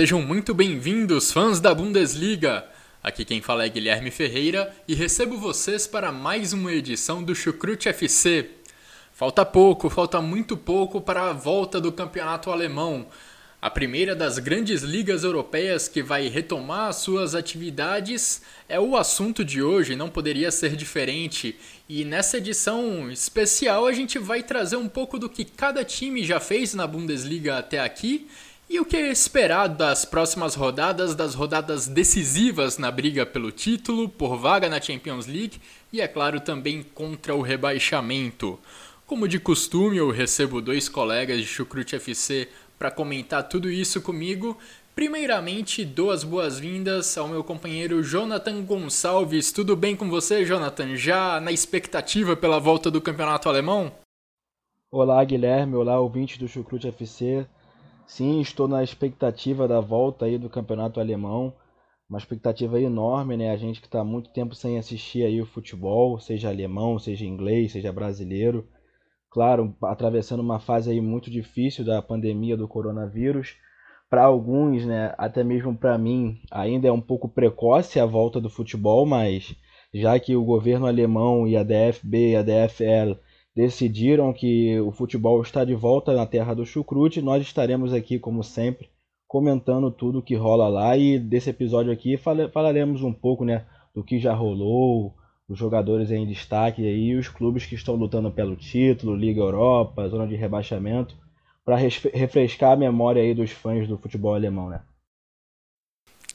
Sejam muito bem-vindos, fãs da Bundesliga! Aqui quem fala é Guilherme Ferreira e recebo vocês para mais uma edição do Chucrute FC. Falta pouco, falta muito pouco para a volta do campeonato alemão, a primeira das grandes ligas europeias que vai retomar suas atividades é o assunto de hoje, não poderia ser diferente. E nessa edição especial a gente vai trazer um pouco do que cada time já fez na Bundesliga até aqui e o que é esperado das próximas rodadas, das rodadas decisivas na briga pelo título, por vaga na Champions League e, é claro, também contra o rebaixamento. Como de costume, eu recebo dois colegas de Chucrute FC para comentar tudo isso comigo. Primeiramente, dou as boas-vindas ao meu companheiro Jonathan Gonçalves. Tudo bem com você, Jonathan? Já na expectativa pela volta do campeonato alemão? Olá, Guilherme. Olá, ouvintes do Chucrute FC. Sim, estou na expectativa da volta aí do campeonato alemão. Uma expectativa enorme, né? A gente que está muito tempo sem assistir aí o futebol, seja alemão, seja inglês, seja brasileiro. Claro, atravessando uma fase aí muito difícil da pandemia do coronavírus. Para alguns, né, até mesmo para mim, ainda é um pouco precoce a volta do futebol, mas já que o governo alemão e a DFB e a DFL decidiram que o futebol está de volta na terra do chucrute. Nós estaremos aqui, como sempre, comentando tudo que rola lá e desse episódio aqui falaremos um pouco né, do que já rolou, os jogadores em destaque e os clubes que estão lutando pelo título, Liga Europa, zona de rebaixamento, para refrescar a memória aí dos fãs do futebol alemão, né?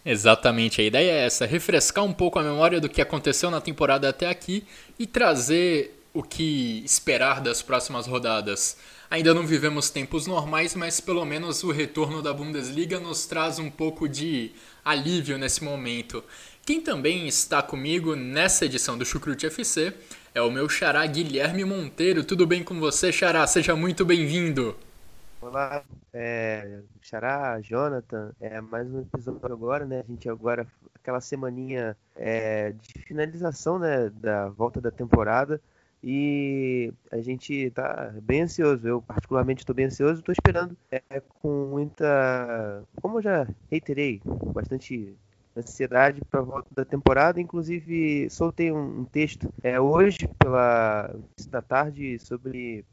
Exatamente, a ideia é essa, refrescar um pouco a memória do que aconteceu na temporada até aqui e trazer o que esperar das próximas rodadas. Ainda não vivemos tempos normais, mas pelo menos o retorno da Bundesliga nos traz um pouco de alívio nesse momento. Quem também está comigo nessa edição do Chucrute FC é o meu xará Guilherme Monteiro. Tudo bem com você, xará? Seja muito bem-vindo. Olá, é, xará, Jonathan. É mais um episódio agora, né? A gente agora aquela semaninha é, de finalização, né, da volta da temporada. E a gente está bem ansioso. Eu, particularmente, estou bem ansioso. Estou esperando é, com muita. Como eu já reiterei, bastante ansiedade para a volta da temporada. Inclusive, soltei um, um texto é, hoje, pela da tarde, sobre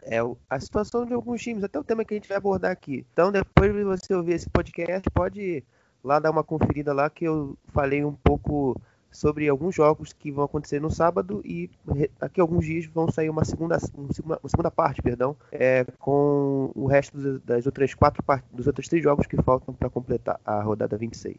é, a situação de alguns times, até o tema que a gente vai abordar aqui. Então, depois de você ouvir esse podcast, pode lá dar uma conferida lá que eu falei um pouco sobre alguns jogos que vão acontecer no sábado e daqui a alguns dias vão sair uma segunda, uma segunda parte, perdão, é, com o resto das outras quatro dos outros três jogos que faltam para completar a rodada 26.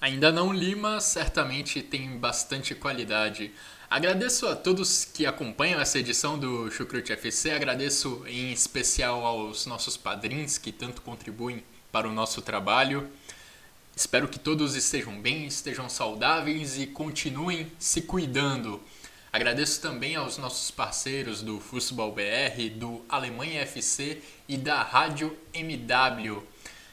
Ainda não Lima, certamente tem bastante qualidade. Agradeço a todos que acompanham essa edição do Chucrute FC, agradeço em especial aos nossos padrinhos que tanto contribuem para o nosso trabalho. Espero que todos estejam bem, estejam saudáveis e continuem se cuidando. Agradeço também aos nossos parceiros do Futebol BR, do Alemanha FC e da Rádio MW.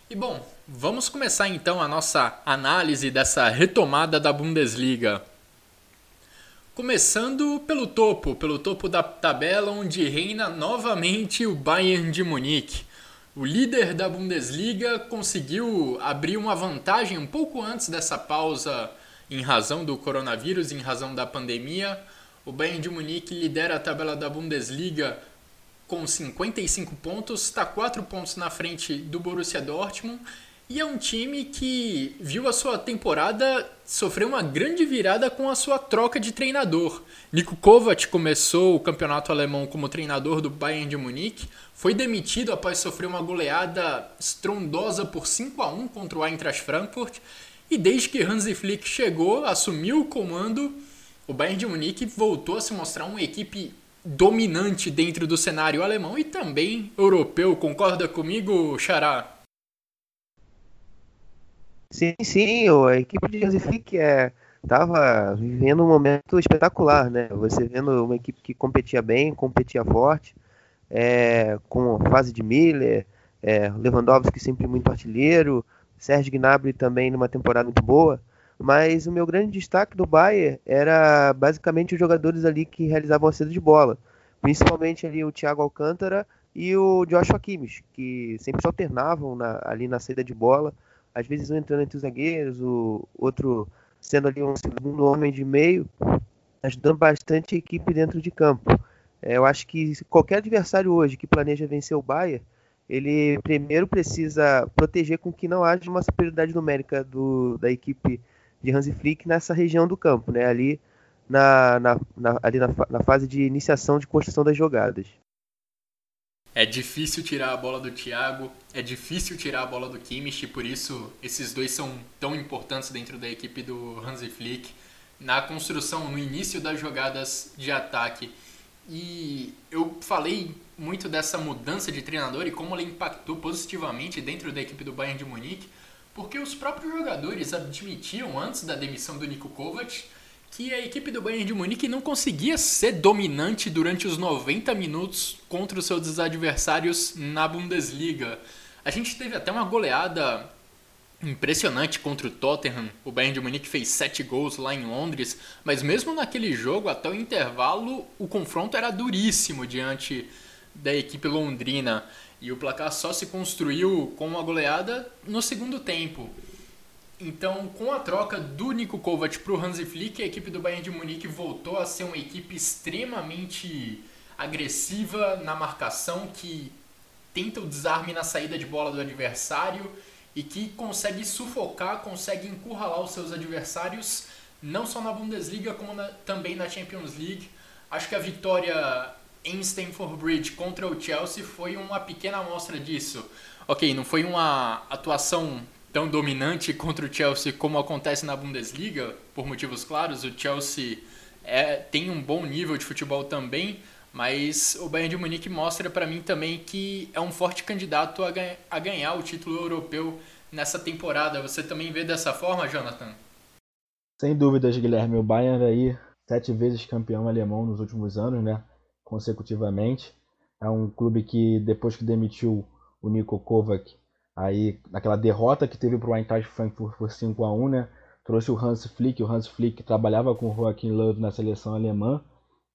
E bom, vamos começar então a nossa análise dessa retomada da Bundesliga. Começando pelo topo, pelo topo da tabela onde reina novamente o Bayern de Munique. O líder da Bundesliga conseguiu abrir uma vantagem um pouco antes dessa pausa em razão do coronavírus, em razão da pandemia. O Bayern de Munique lidera a tabela da Bundesliga com 55 pontos, está 4 pontos na frente do Borussia Dortmund e é um time que viu a sua temporada sofrer uma grande virada com a sua troca de treinador. Niko Kovac começou o campeonato alemão como treinador do Bayern de Munique, foi demitido após sofrer uma goleada estrondosa por 5 a 1 contra o Eintracht Frankfurt E desde que Hansi Flick chegou, assumiu o comando, o Bayern de Munique voltou a se mostrar uma equipe dominante dentro do cenário alemão e também europeu. Concorda comigo, Xará? Sim, sim, a equipe de Hansi Flick estava é, vivendo um momento espetacular, né? Você vendo uma equipe que competia bem, competia forte, é, com a fase de Miller, é, Lewandowski sempre muito artilheiro, Sérgio Gnabry também numa temporada muito boa, mas o meu grande destaque do Bayern era basicamente os jogadores ali que realizavam a saída de bola, principalmente ali o Thiago Alcântara e o Joshua Kimmich, que sempre se alternavam na, ali na saída de bola, às vezes um entrando entre os zagueiros, o outro sendo ali um segundo homem de meio, ajudando bastante a equipe dentro de campo. É, eu acho que qualquer adversário hoje que planeja vencer o Bayern, ele primeiro precisa proteger com que não haja uma superioridade numérica do, da equipe de Hansi Flick nessa região do campo, né? ali, na, na, na ali na, na fase de iniciação de construção das jogadas. É difícil tirar a bola do Thiago, é difícil tirar a bola do Kimmich, por isso esses dois são tão importantes dentro da equipe do Hansi Flick na construção, no início das jogadas de ataque. E eu falei muito dessa mudança de treinador e como ela impactou positivamente dentro da equipe do Bayern de Munique, porque os próprios jogadores admitiam antes da demissão do Niko Kovac que a equipe do Bayern de Munique não conseguia ser dominante durante os 90 minutos contra os seus adversários na Bundesliga. A gente teve até uma goleada impressionante contra o Tottenham. O Bayern de Munique fez 7 gols lá em Londres, mas mesmo naquele jogo, até o intervalo, o confronto era duríssimo diante da equipe londrina. E o placar só se construiu com uma goleada no segundo tempo. Então, com a troca do Nico Kovac para o Hansi Flick, a equipe do Bayern de Munique voltou a ser uma equipe extremamente agressiva na marcação, que tenta o desarme na saída de bola do adversário e que consegue sufocar, consegue encurralar os seus adversários, não só na Bundesliga, como na, também na Champions League. Acho que a vitória em Stamford Bridge contra o Chelsea foi uma pequena amostra disso. Ok, não foi uma atuação tão dominante contra o Chelsea como acontece na Bundesliga, por motivos claros. O Chelsea é, tem um bom nível de futebol também, mas o Bayern de Munique mostra para mim também que é um forte candidato a, ganha, a ganhar o título europeu nessa temporada. Você também vê dessa forma, Jonathan? Sem dúvidas, Guilherme. O Bayern aí, sete vezes campeão alemão nos últimos anos, né? Consecutivamente. É um clube que, depois que demitiu o Niko Kovac, aí naquela derrota que teve para o Eintracht Frankfurt por 5 a 1 né? Trouxe o Hans Flick, o Hans Flick trabalhava com o Joachim Löw na seleção alemã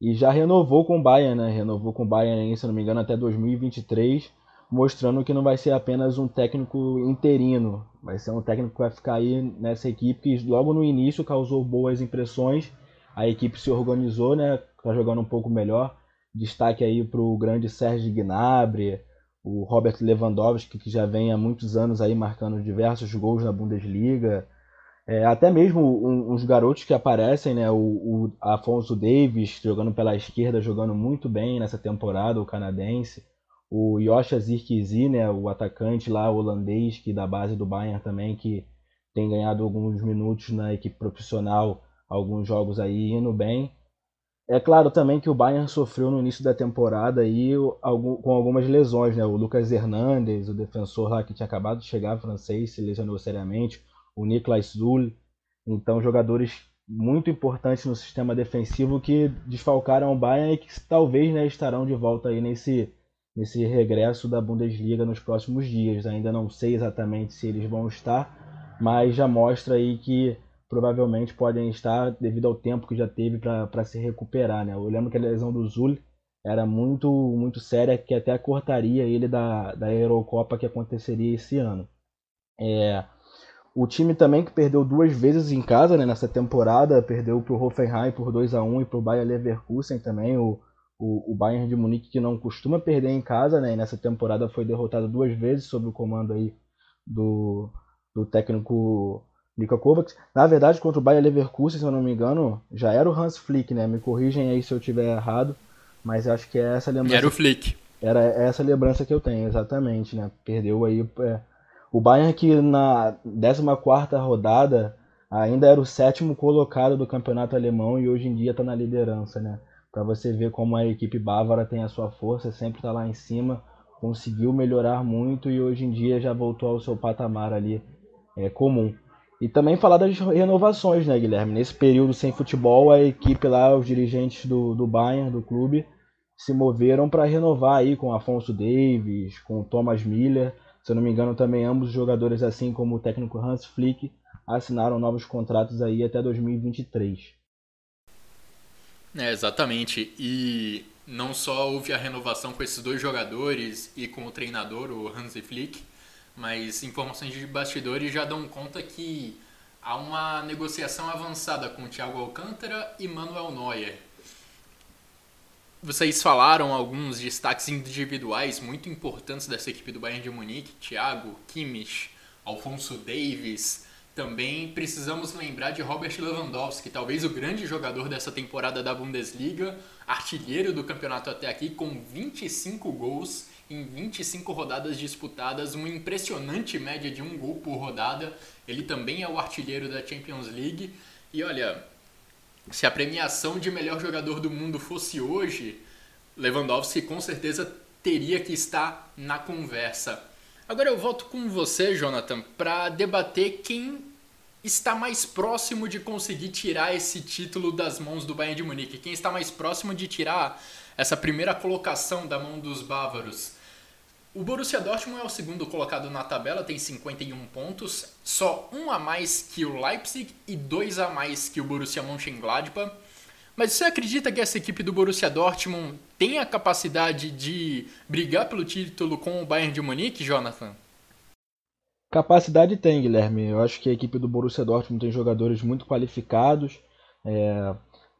e já renovou com o Bayern, né? Renovou com o Bayern, se não me engano, até 2023, mostrando que não vai ser apenas um técnico interino, vai ser um técnico que vai ficar aí nessa equipe que logo no início causou boas impressões. A equipe se organizou, né? Tá jogando um pouco melhor. Destaque aí para o grande Sérgio Gnabry, o Robert Lewandowski, que já vem há muitos anos aí marcando diversos gols na Bundesliga. É, até mesmo uns garotos que aparecem, né? O, o, Afonso Davis jogando pela esquerda, jogando muito bem nessa temporada, o canadense. O Yosha Zirkzee, né? O atacante lá holandês, que da base do Bayern também, que tem ganhado alguns minutos na equipe profissional, alguns jogos aí indo bem. É claro também que o Bayern sofreu no início da temporada aí com algumas lesões, né? O Lucas Hernandes, o defensor lá que tinha acabado de chegar francês, se lesionou seriamente o Niklas Zul. Então, jogadores muito importantes no sistema defensivo que desfalcaram o Bayern e que talvez né, estarão de volta aí nesse, nesse regresso da Bundesliga nos próximos dias. Ainda não sei exatamente se eles vão estar, mas já mostra aí que provavelmente podem estar devido ao tempo que já teve para se recuperar. Né? Eu lembro que a lesão do Zul era muito, muito séria, que até cortaria ele da, da Eurocopa que aconteceria esse ano. É, o time também que perdeu duas vezes em casa né, nessa temporada, perdeu para o Hoffenheim por 2 a 1 e para o Bayer Leverkusen também, o, o, o, Bayern de Munique que não costuma perder em casa, né, e nessa temporada foi derrotado duas vezes sob o comando aí do, do técnico Niko Kovac. Na verdade, contra o Bayer Leverkusen, se eu não me engano, já era o Hans Flick, né? Me corrigem aí se eu estiver errado, mas acho que é essa lembrança. Era o Flick. Era essa lembrança que eu tenho, exatamente, né? Perdeu aí é, O Bayern que na 14ª rodada ainda era o sétimo colocado do campeonato alemão e hoje em dia está na liderança, né? Para você ver como a equipe bávara tem a sua força, sempre está lá em cima, conseguiu melhorar muito e hoje em dia já voltou ao seu patamar ali é, comum. E também falar das renovações, né, Guilherme? Nesse período sem futebol, a equipe lá, os dirigentes do, do Bayern, do clube, se moveram para renovar aí com Afonso Davis, com Thomas Miller. Se eu não me engano, também ambos os jogadores, assim como o técnico Hans Flick, assinaram novos contratos aí até 2023. É, exatamente. E não só houve a renovação com esses dois jogadores e com o treinador, o Hans Flick, mas informações de bastidores já dão conta que há uma negociação avançada com Thiago Alcântara e Manuel Neuer. Vocês falaram alguns destaques individuais muito importantes dessa equipe do Bayern de Munique, Thiago, Kimmich, Alfonso Davis. Também precisamos lembrar de Robert Lewandowski, talvez o grande jogador dessa temporada da Bundesliga, artilheiro do campeonato até aqui, com 25 gols em 25 rodadas disputadas, uma impressionante média de um gol por rodada. Ele também é o artilheiro da Champions League. E olha, se a premiação de melhor jogador do mundo fosse hoje, Lewandowski com certeza teria que estar na conversa. Agora eu volto com você, Jonathan, para debater quem está mais próximo de conseguir tirar esse título das mãos do Bayern de Munique. Quem está mais próximo de tirar essa primeira colocação da mão dos bávaros. O Borussia Dortmund é o segundo colocado na tabela, tem 51 pontos, só um a mais que o Leipzig e dois a mais que o Borussia Mönchengladbach. Mas você acredita que essa equipe do Borussia Dortmund tem a capacidade de brigar pelo título com o Bayern de Munique, Jonathan? Capacidade tem, Guilherme. Eu acho que a equipe do Borussia Dortmund tem jogadores muito qualificados. É,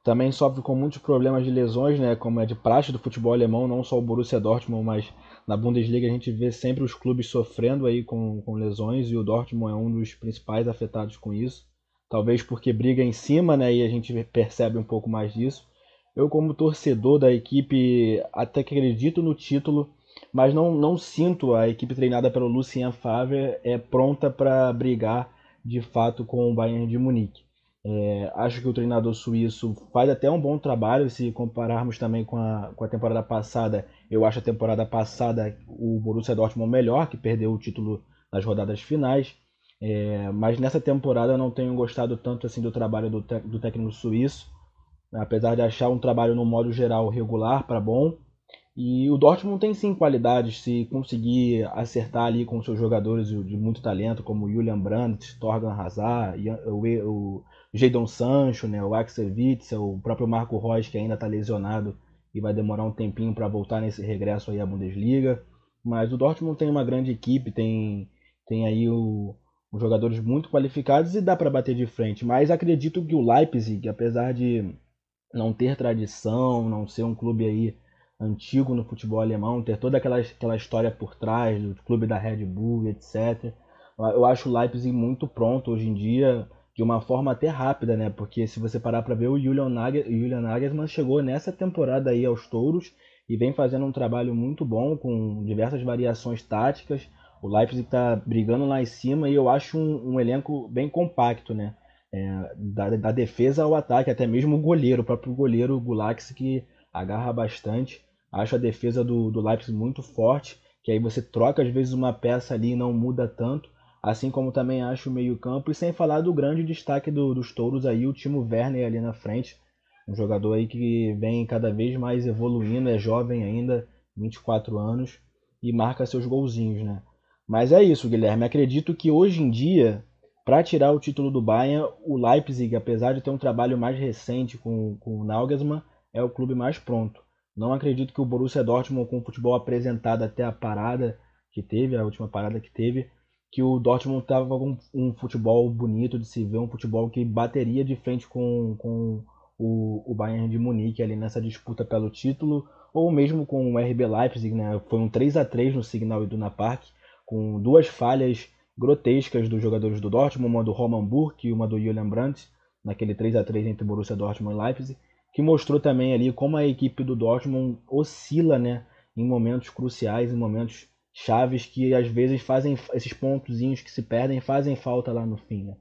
também sofre com muitos problemas de lesões, né, como é de praxe do futebol alemão, não só o Borussia Dortmund, mas na Bundesliga a gente vê sempre os clubes sofrendo aí com, com lesões e o Dortmund é um dos principais afetados com isso. Talvez porque briga em cima, né, e a gente percebe um pouco mais disso. Eu como torcedor da equipe até que acredito no título, mas não, não sinto a equipe treinada pelo Lucien Favre é pronta para brigar de fato com o Bayern de Munique. É, acho que o treinador suíço faz até um bom trabalho se compararmos também com a, com a temporada passada. Eu acho a temporada passada o Borussia Dortmund melhor, que perdeu o título nas rodadas finais. É, mas nessa temporada eu não tenho gostado tanto assim do trabalho do, do técnico suíço, apesar de achar um trabalho no modo geral regular para bom. E o Dortmund tem sim qualidades, se conseguir acertar ali com seus jogadores de muito talento, como Julian Brandt, Torgan Hazard, o, o Jadon Sancho, né, o Axel Witzel, o próprio Marco Reus, que ainda está lesionado e vai demorar um tempinho para voltar nesse regresso aí à Bundesliga. Mas o Dortmund tem uma grande equipe, tem, tem aí o, os jogadores muito qualificados e dá para bater de frente. Mas acredito que o Leipzig, apesar de não ter tradição, não ser um clube aí antigo no futebol alemão, ter toda aquela, aquela história por trás do clube da Red Bull, etc. Eu acho o Leipzig muito pronto hoje em dia de uma forma até rápida, né? Porque se você parar para ver, o Julian, Nagel, Julian Nagelsmann chegou nessa temporada aí aos touros e vem fazendo um trabalho muito bom com diversas variações táticas. O Leipzig está brigando lá em cima e eu acho um, um elenco bem compacto, né? É, da, da, defesa ao ataque, até mesmo o goleiro, o próprio goleiro Gulax que agarra bastante. Acho a defesa do, do Leipzig muito forte, que aí você troca às vezes uma peça ali e não muda tanto assim como também acho o meio-campo, e sem falar do grande destaque do, dos touros aí, o Timo Werner ali na frente, um jogador aí que vem cada vez mais evoluindo, é jovem ainda, 24 anos, e marca seus golzinhos, né? Mas é isso, Guilherme. Acredito que hoje em dia, para tirar o título do Bayern, o Leipzig, apesar de ter um trabalho mais recente com, com o Nagelsmann, é o clube mais pronto. Não acredito que o Borussia Dortmund, com o futebol apresentado até a parada que teve, a última parada que teve, que o Dortmund estava com um futebol bonito de se ver, um futebol que bateria de frente com, com o, o Bayern de Munique ali nessa disputa pelo título, ou mesmo com o RB Leipzig, né? Foi um 3 a 3 no Signal Iduna Park, com duas falhas grotescas dos jogadores do Dortmund, uma do Roman Burke e uma do Julian Brandt, naquele 3 a 3 entre Borussia Dortmund e Leipzig, que mostrou também ali como a equipe do Dortmund oscila, né, em momentos cruciais, em momentos chaves que às vezes fazem esses pontozinhos que se perdem fazem falta lá no fim, né?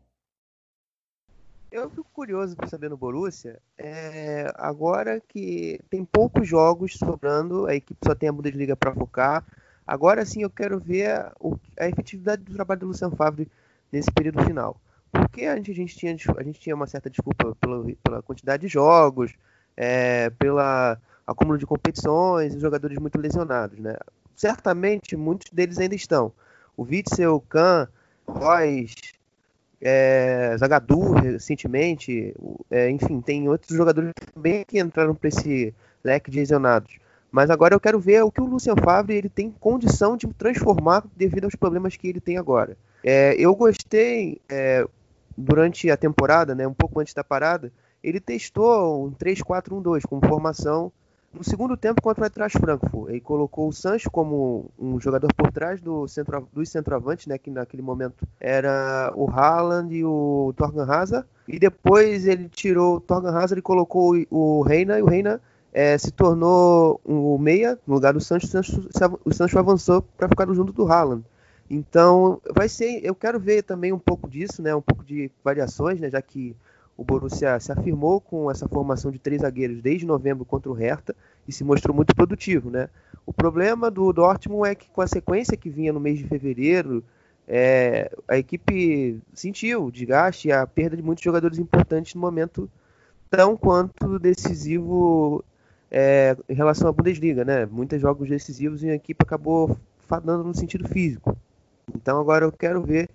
Eu fico curioso para saber no Borussia, é, agora que tem poucos jogos sobrando, a equipe só tem a Bundesliga para focar. Agora sim eu quero ver a, a, efetividade do trabalho do Luciano Favre nesse período final. Porque a gente, a gente, tinha, a gente tinha uma certa desculpa pela, pela quantidade de jogos, é, pela acúmulo de competições, os jogadores muito lesionados, né? Certamente muitos deles ainda estão. O Witzel, Kahn, Royce, é, Zagadou recentemente, é, enfim, tem outros jogadores também que entraram para esse leque de lesionados. Mas agora eu quero ver o que o Lucien Favre ele tem condição de transformar devido aos problemas que ele tem agora. É, eu gostei é, durante a temporada, né, um pouco antes da parada, ele testou um 3-4-1-2 como formação no segundo tempo contra o Eintracht Frankfurt. Ele colocou o Sancho como um jogador por trás do centro, dos centroavantes, né, que naquele momento era o Haaland e o Torgan Hazard. E depois ele tirou o Torgan Hazard e colocou o Reina, e o Reina é, se tornou o meia no lugar do Sancho. O Sancho, o Sancho avançou para ficar junto do Haaland. Então, vai ser. Eu quero ver também um pouco disso, né, um pouco de variações, né, já que o Borussia se afirmou com essa formação de três zagueiros desde novembro contra o Hertha e se mostrou muito produtivo, né? O problema do Dortmund é que com a sequência que vinha no mês de fevereiro, é, a equipe sentiu o desgaste e a perda de muitos jogadores importantes no momento tão quanto decisivo é, em relação à Bundesliga, né? Muitos jogos decisivos e a equipe acabou fadando no sentido físico. Então agora eu quero ver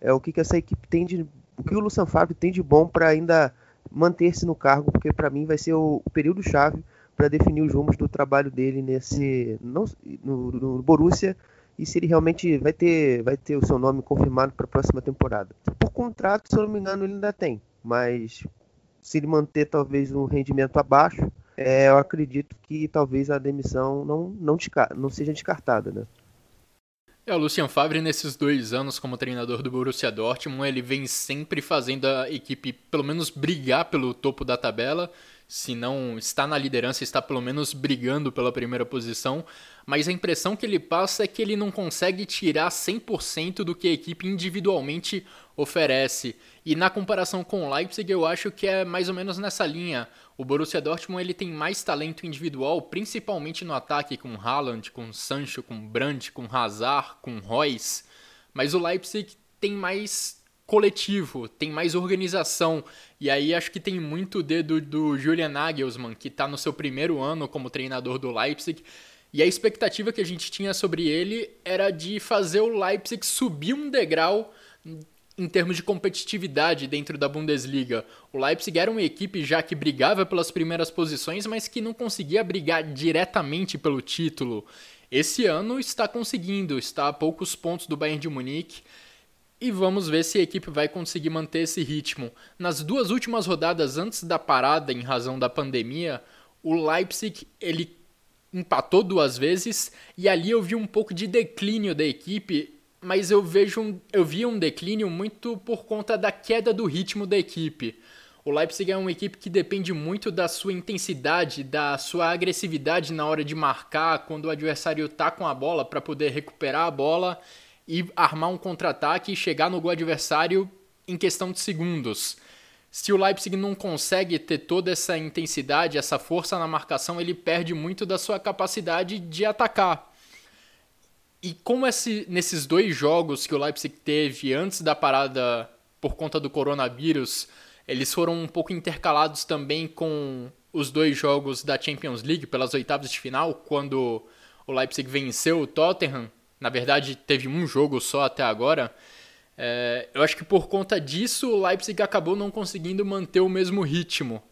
é, o que, que essa equipe tem de o que o Lucian Favre tem de bom para ainda manter-se no cargo, porque para mim vai ser o, período chave para definir os rumos do trabalho dele nesse não, no, no, Borussia e se ele realmente vai ter vai ter o seu nome confirmado para a próxima temporada. Por contrato, se eu não me engano, ele ainda tem, mas se ele manter talvez um rendimento abaixo, é, eu acredito que talvez a demissão não, não, não seja descartada, né? É, o Lucian Favre, nesses dois anos como treinador do Borussia Dortmund, ele vem sempre fazendo a equipe, pelo menos, brigar pelo topo da tabela. Se não está na liderança, está pelo menos brigando pela primeira posição. Mas a impressão que ele passa é que ele não consegue tirar 100% do que a equipe individualmente oferece. E na comparação com o Leipzig, eu acho que é mais ou menos nessa linha. O Borussia Dortmund ele tem mais talento individual, principalmente no ataque, com Haaland, com Sancho, com Brandt, com Hazard, com Royce. Mas o Leipzig tem mais coletivo, tem mais organização. E aí acho que tem muito dedo do Julian Nagelsmann, que está no seu primeiro ano como treinador do Leipzig. E a expectativa que a gente tinha sobre ele era de fazer o Leipzig subir um degrau em termos de competitividade dentro da Bundesliga. O Leipzig era uma equipe já que brigava pelas primeiras posições, mas que não conseguia brigar diretamente pelo título. Esse ano está conseguindo, está a poucos pontos do Bayern de Munique. E vamos ver se a equipe vai conseguir manter esse ritmo. Nas duas últimas rodadas antes da parada em razão da pandemia, o Leipzig ele empatou duas vezes e ali eu vi um pouco de declínio da equipe mas eu vejo um, eu vi um declínio muito por conta da queda do ritmo da equipe. O Leipzig é uma equipe que depende muito da sua intensidade, da sua agressividade na hora de marcar, quando o adversário está com a bola para poder recuperar a bola e armar um contra-ataque e chegar no gol adversário em questão de segundos. Se o Leipzig não consegue ter toda essa intensidade, essa força na marcação, ele perde muito da sua capacidade de atacar. E como esse, nesses dois jogos que o Leipzig teve antes da parada por conta do coronavírus, eles foram um pouco intercalados também com os dois jogos da Champions League pelas oitavas de final, quando o Leipzig venceu o Tottenham. Na verdade, teve um jogo só até agora. É, eu acho que por conta disso o Leipzig acabou não conseguindo manter o mesmo ritmo.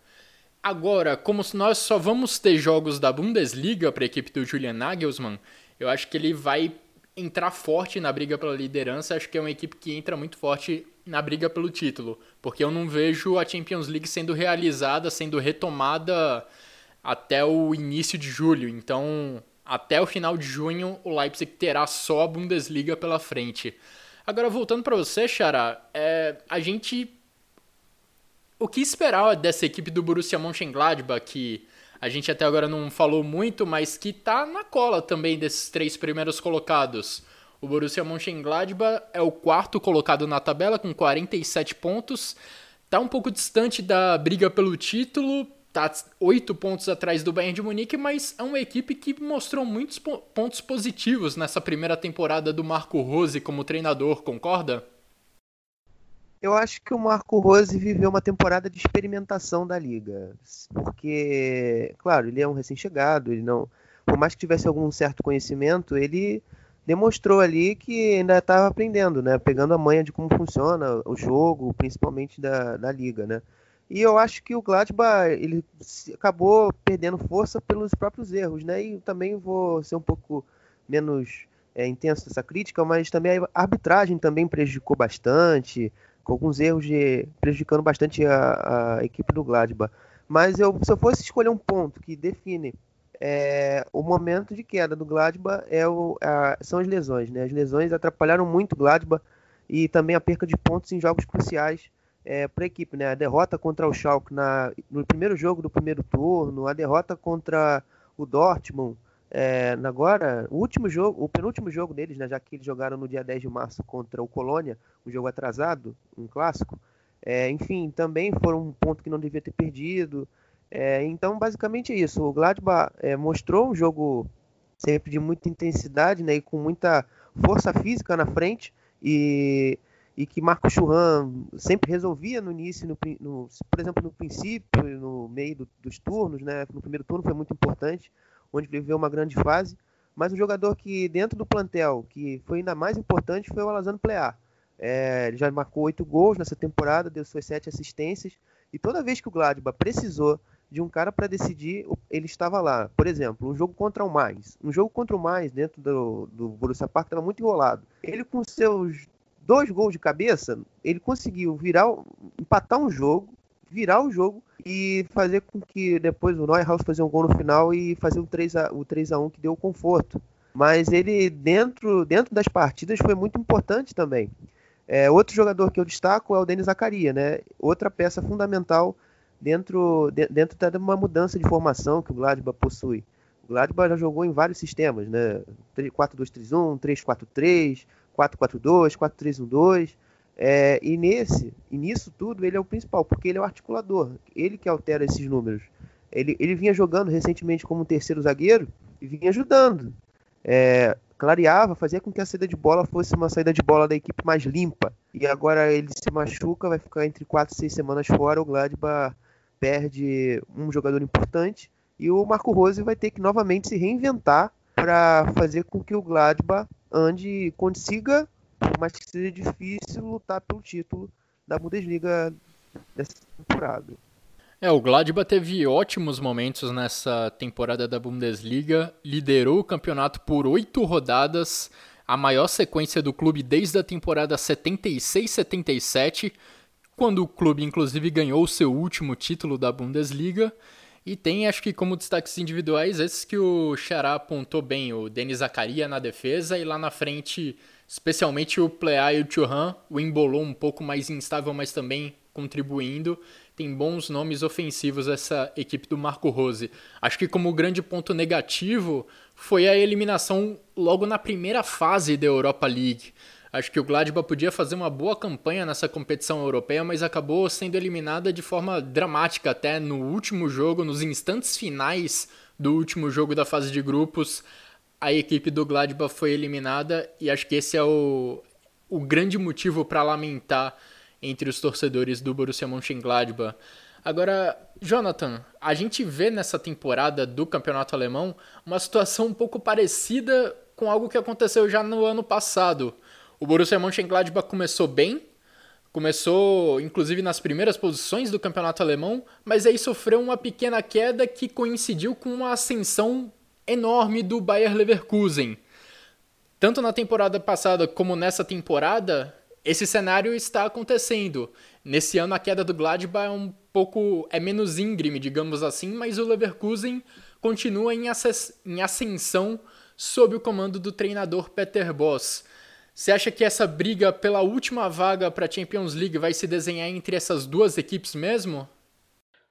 Agora, como nós só vamos ter jogos da Bundesliga para a equipe do Julian Nagelsmann, eu acho que ele vai entrar forte na briga pela liderança. Acho que é uma equipe que entra muito forte na briga pelo título, porque eu não vejo a Champions League sendo realizada, sendo retomada até o início de julho. Então, até o final de junho, o Leipzig terá só a Bundesliga pela frente. Agora, voltando para você, Xará, é, a gente. O que esperar dessa equipe do Borussia Mönchengladbach que a gente até agora não falou muito, mas que tá na cola também desses três primeiros colocados. O Borussia Mönchengladbach é o quarto colocado na tabela com 47 pontos. Tá um pouco distante da briga pelo título, tá oito pontos atrás do Bayern de Munique, mas é uma equipe que mostrou muitos pontos positivos nessa primeira temporada do Marco Rose como treinador, concorda? Eu acho que o Marco Rose viveu uma temporada de experimentação da liga, porque, claro, ele é um recém-chegado, ele não, por mais que tivesse algum certo conhecimento, ele demonstrou ali que ainda estava aprendendo, né? Pegando a manha de como funciona o jogo, principalmente da, da liga, né? E eu acho que o Gladbach ele acabou perdendo força pelos próprios erros, né? E também vou ser um pouco menos é, intenso nessa crítica, mas também a arbitragem também prejudicou bastante, com alguns erros de, prejudicando bastante a, a equipe do Gladbach. Mas eu, se eu fosse escolher um ponto que define é, o momento de queda do Gladbach é o, a, são as lesões. Né? As lesões atrapalharam muito o Gladbach e também a perca de pontos em jogos cruciais é, para a equipe. Né? A derrota contra o Schalke na, no primeiro jogo do primeiro turno, a derrota contra o Dortmund é, agora, o último jogo, o penúltimo jogo deles, né, já que eles jogaram no dia 10 de março contra o Colônia, um jogo atrasado, um clássico, é, enfim, também foram um ponto que não devia ter perdido. É, então, basicamente é isso. O Gladbach é, mostrou um jogo sempre de muita intensidade né, e com muita força física na frente e, e que Marco Churran sempre resolvia no início, no, no, por exemplo, no princípio, no meio do, dos turnos, né, no primeiro turno foi muito importante, onde ele viveu uma grande fase, mas um jogador que dentro do plantel, que foi ainda mais importante, foi o Alazano Plear. É, ele já marcou oito gols nessa temporada, deu suas sete assistências, e toda vez que o Gladbach precisou de um cara para decidir, ele estava lá. Por exemplo, um jogo contra o Mais. Um jogo contra o Mais dentro do, do Borussia Park estava muito enrolado. Ele com seus dois gols de cabeça, ele conseguiu virar, empatar um jogo, virar o jogo e fazer com que depois o Neuhaus fazer um gol no final e fazer o 3 a, o 3 a 1 que deu conforto. Mas ele dentro dentro das partidas foi muito importante também. É, outro jogador que eu destaco é o Denis Zakaria, né? Outra peça fundamental dentro, de, dentro de uma mudança de formação que o Gladbach possui. O Gladbach já jogou em vários sistemas, né? 4-2-3-1, 3-4-3, 4-4-2, 4-3-1-2. É, e nesse, e nisso tudo, ele é o principal, porque ele é o articulador, ele que altera esses números. Ele, ele vinha jogando recentemente como terceiro zagueiro e vinha ajudando. É, clareava, fazia com que a saída de bola fosse uma saída de bola da equipe mais limpa. E agora ele se machuca, vai ficar entre 4 e 6 semanas fora. O Gladbach perde um jogador importante e o Marco Rose vai ter que novamente se reinventar para fazer com que o Gladbach ande consiga, mais que seja difícil, lutar pelo título da Bundesliga dessa temporada. É, o Gladbach teve ótimos momentos nessa temporada da Bundesliga, liderou o campeonato por oito rodadas, a maior sequência do clube desde a temporada 76-77, quando o clube inclusive ganhou seu último título da Bundesliga. E tem, acho que como destaques individuais, esses que o Xará apontou bem, o Denis Zakaria na defesa e lá na frente, especialmente o Plea e o Churran, o embolou um pouco mais instável, mas também contribuindo. Tem bons nomes ofensivos essa equipe do Marco Rose. Acho que como grande ponto negativo foi a eliminação logo na primeira fase da Europa League. Acho que o Gladbach podia fazer uma boa campanha nessa competição europeia, mas acabou sendo eliminada de forma dramática até no último jogo, nos instantes finais do último jogo da fase de grupos. A equipe do Gladbach foi eliminada e acho que esse é o, o grande motivo para lamentar entre os torcedores do Borussia Mönchengladbach. Agora, Jonathan, a gente vê nessa temporada do Campeonato Alemão uma situação um pouco parecida com algo que aconteceu já no ano passado. O Borussia Mönchengladbach começou bem, começou inclusive nas primeiras posições do campeonato alemão, mas aí sofreu uma pequena queda que coincidiu com uma ascensão enorme do Bayer Leverkusen. Tanto na temporada passada como nessa temporada, esse cenário está acontecendo. Nesse ano a queda do Gladbach é um pouco é menos íngreme, digamos assim, mas o Leverkusen continua em ascensão sob o comando do treinador Peter Bosz. Você acha que essa briga pela última vaga para a Champions League vai se desenhar entre essas duas equipes mesmo?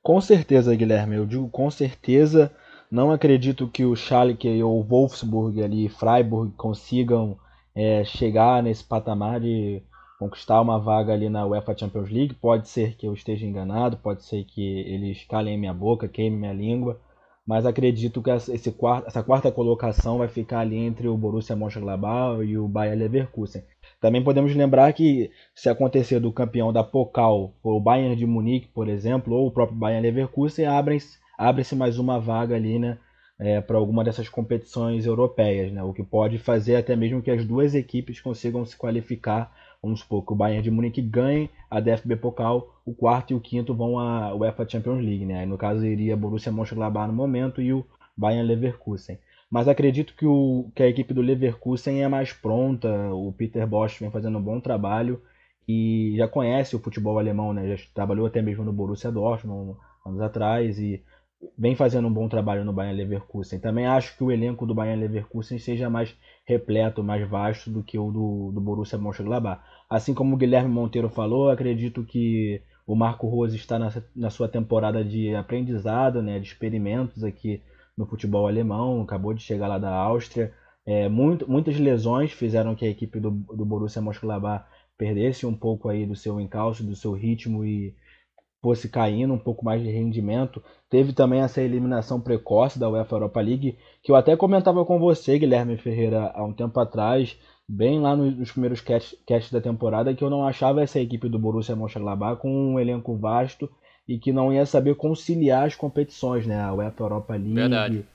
Com certeza, Guilherme. Eu digo com certeza. Não acredito que o Schalke ou o Wolfsburg ali, Freiburg consigam é, chegar nesse patamar de conquistar uma vaga ali na UEFA Champions League. Pode ser que eu esteja enganado, pode ser que eles calem minha boca, queimem minha língua, mas acredito que esse quarto, essa quarta colocação vai ficar ali entre o Borussia Mönchengladbach e o Bayer Leverkusen. Também podemos lembrar que se acontecer do campeão da Pokal, o Bayern de Munique, por exemplo, ou o próprio Bayern Leverkusen, abre-se abre mais uma vaga ali, né, é, para alguma dessas competições europeias, né, o que pode fazer até mesmo que as duas equipes consigam se qualificar. Vamos supor que o Bayern de Munique ganhe a DFB Pokal, o quarto e o quinto vão à UEFA Champions League, né? No caso iria Borussia Mönchengladbach no momento e o Bayern Leverkusen. Mas acredito que, o, que a equipe do Leverkusen é mais pronta, o Peter Bosch vem fazendo um bom trabalho e já conhece o futebol alemão, né? Já trabalhou até mesmo no Borussia Dortmund anos atrás e vem fazendo um bom trabalho no Bayern Leverkusen. Também acho que o elenco do Bayern Leverkusen seja mais repleto, mais vasto do que o do, do Borussia Mönchengladbach. Assim como o Guilherme Monteiro falou, acredito que o Marco Rose está na, na sua temporada de aprendizado, né, de experimentos aqui no futebol alemão, acabou de chegar lá da Áustria. É, muito, muitas lesões fizeram que a equipe do, do Borussia Mönchengladbach perdesse um pouco aí do seu encalço, do seu ritmo e fosse caindo um pouco mais de rendimento. Teve também essa eliminação precoce da UEFA Europa League, que eu até comentava com você, Guilherme Ferreira, há um tempo atrás, bem lá nos primeiros casts da temporada, que eu não achava essa equipe do Borussia Mönchengladbach com um elenco vasto e que não ia saber conciliar as competições, né? A UEFA Europa League,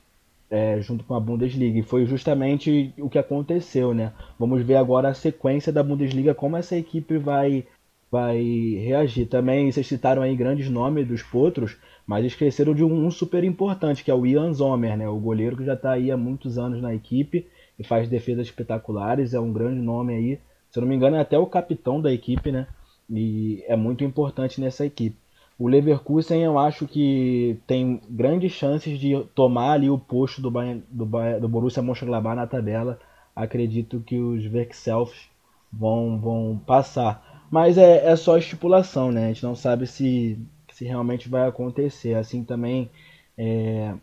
é, junto com a Bundesliga. E foi justamente o que aconteceu, né? Vamos ver agora a sequência da Bundesliga, como essa equipe vai vai reagir. Também vocês citaram aí grandes nomes dos potros, mas esqueceram de um, um super importante, que é o Ian Zomer, né? O goleiro que já está aí há muitos anos na equipe faz defesas espetaculares, é um grande nome aí. Se eu não me engano, é até o capitão da equipe, né? E é muito importante nessa equipe. O Leverkusen eu acho que tem grandes chances de tomar ali o posto do, Bayern, do, Bayern, do Borussia Mönchengladbach na tabela. Acredito que os Verkselfs vão, vão passar. Mas é, é só estipulação, né? A gente não sabe se, se realmente vai acontecer. Assim também é,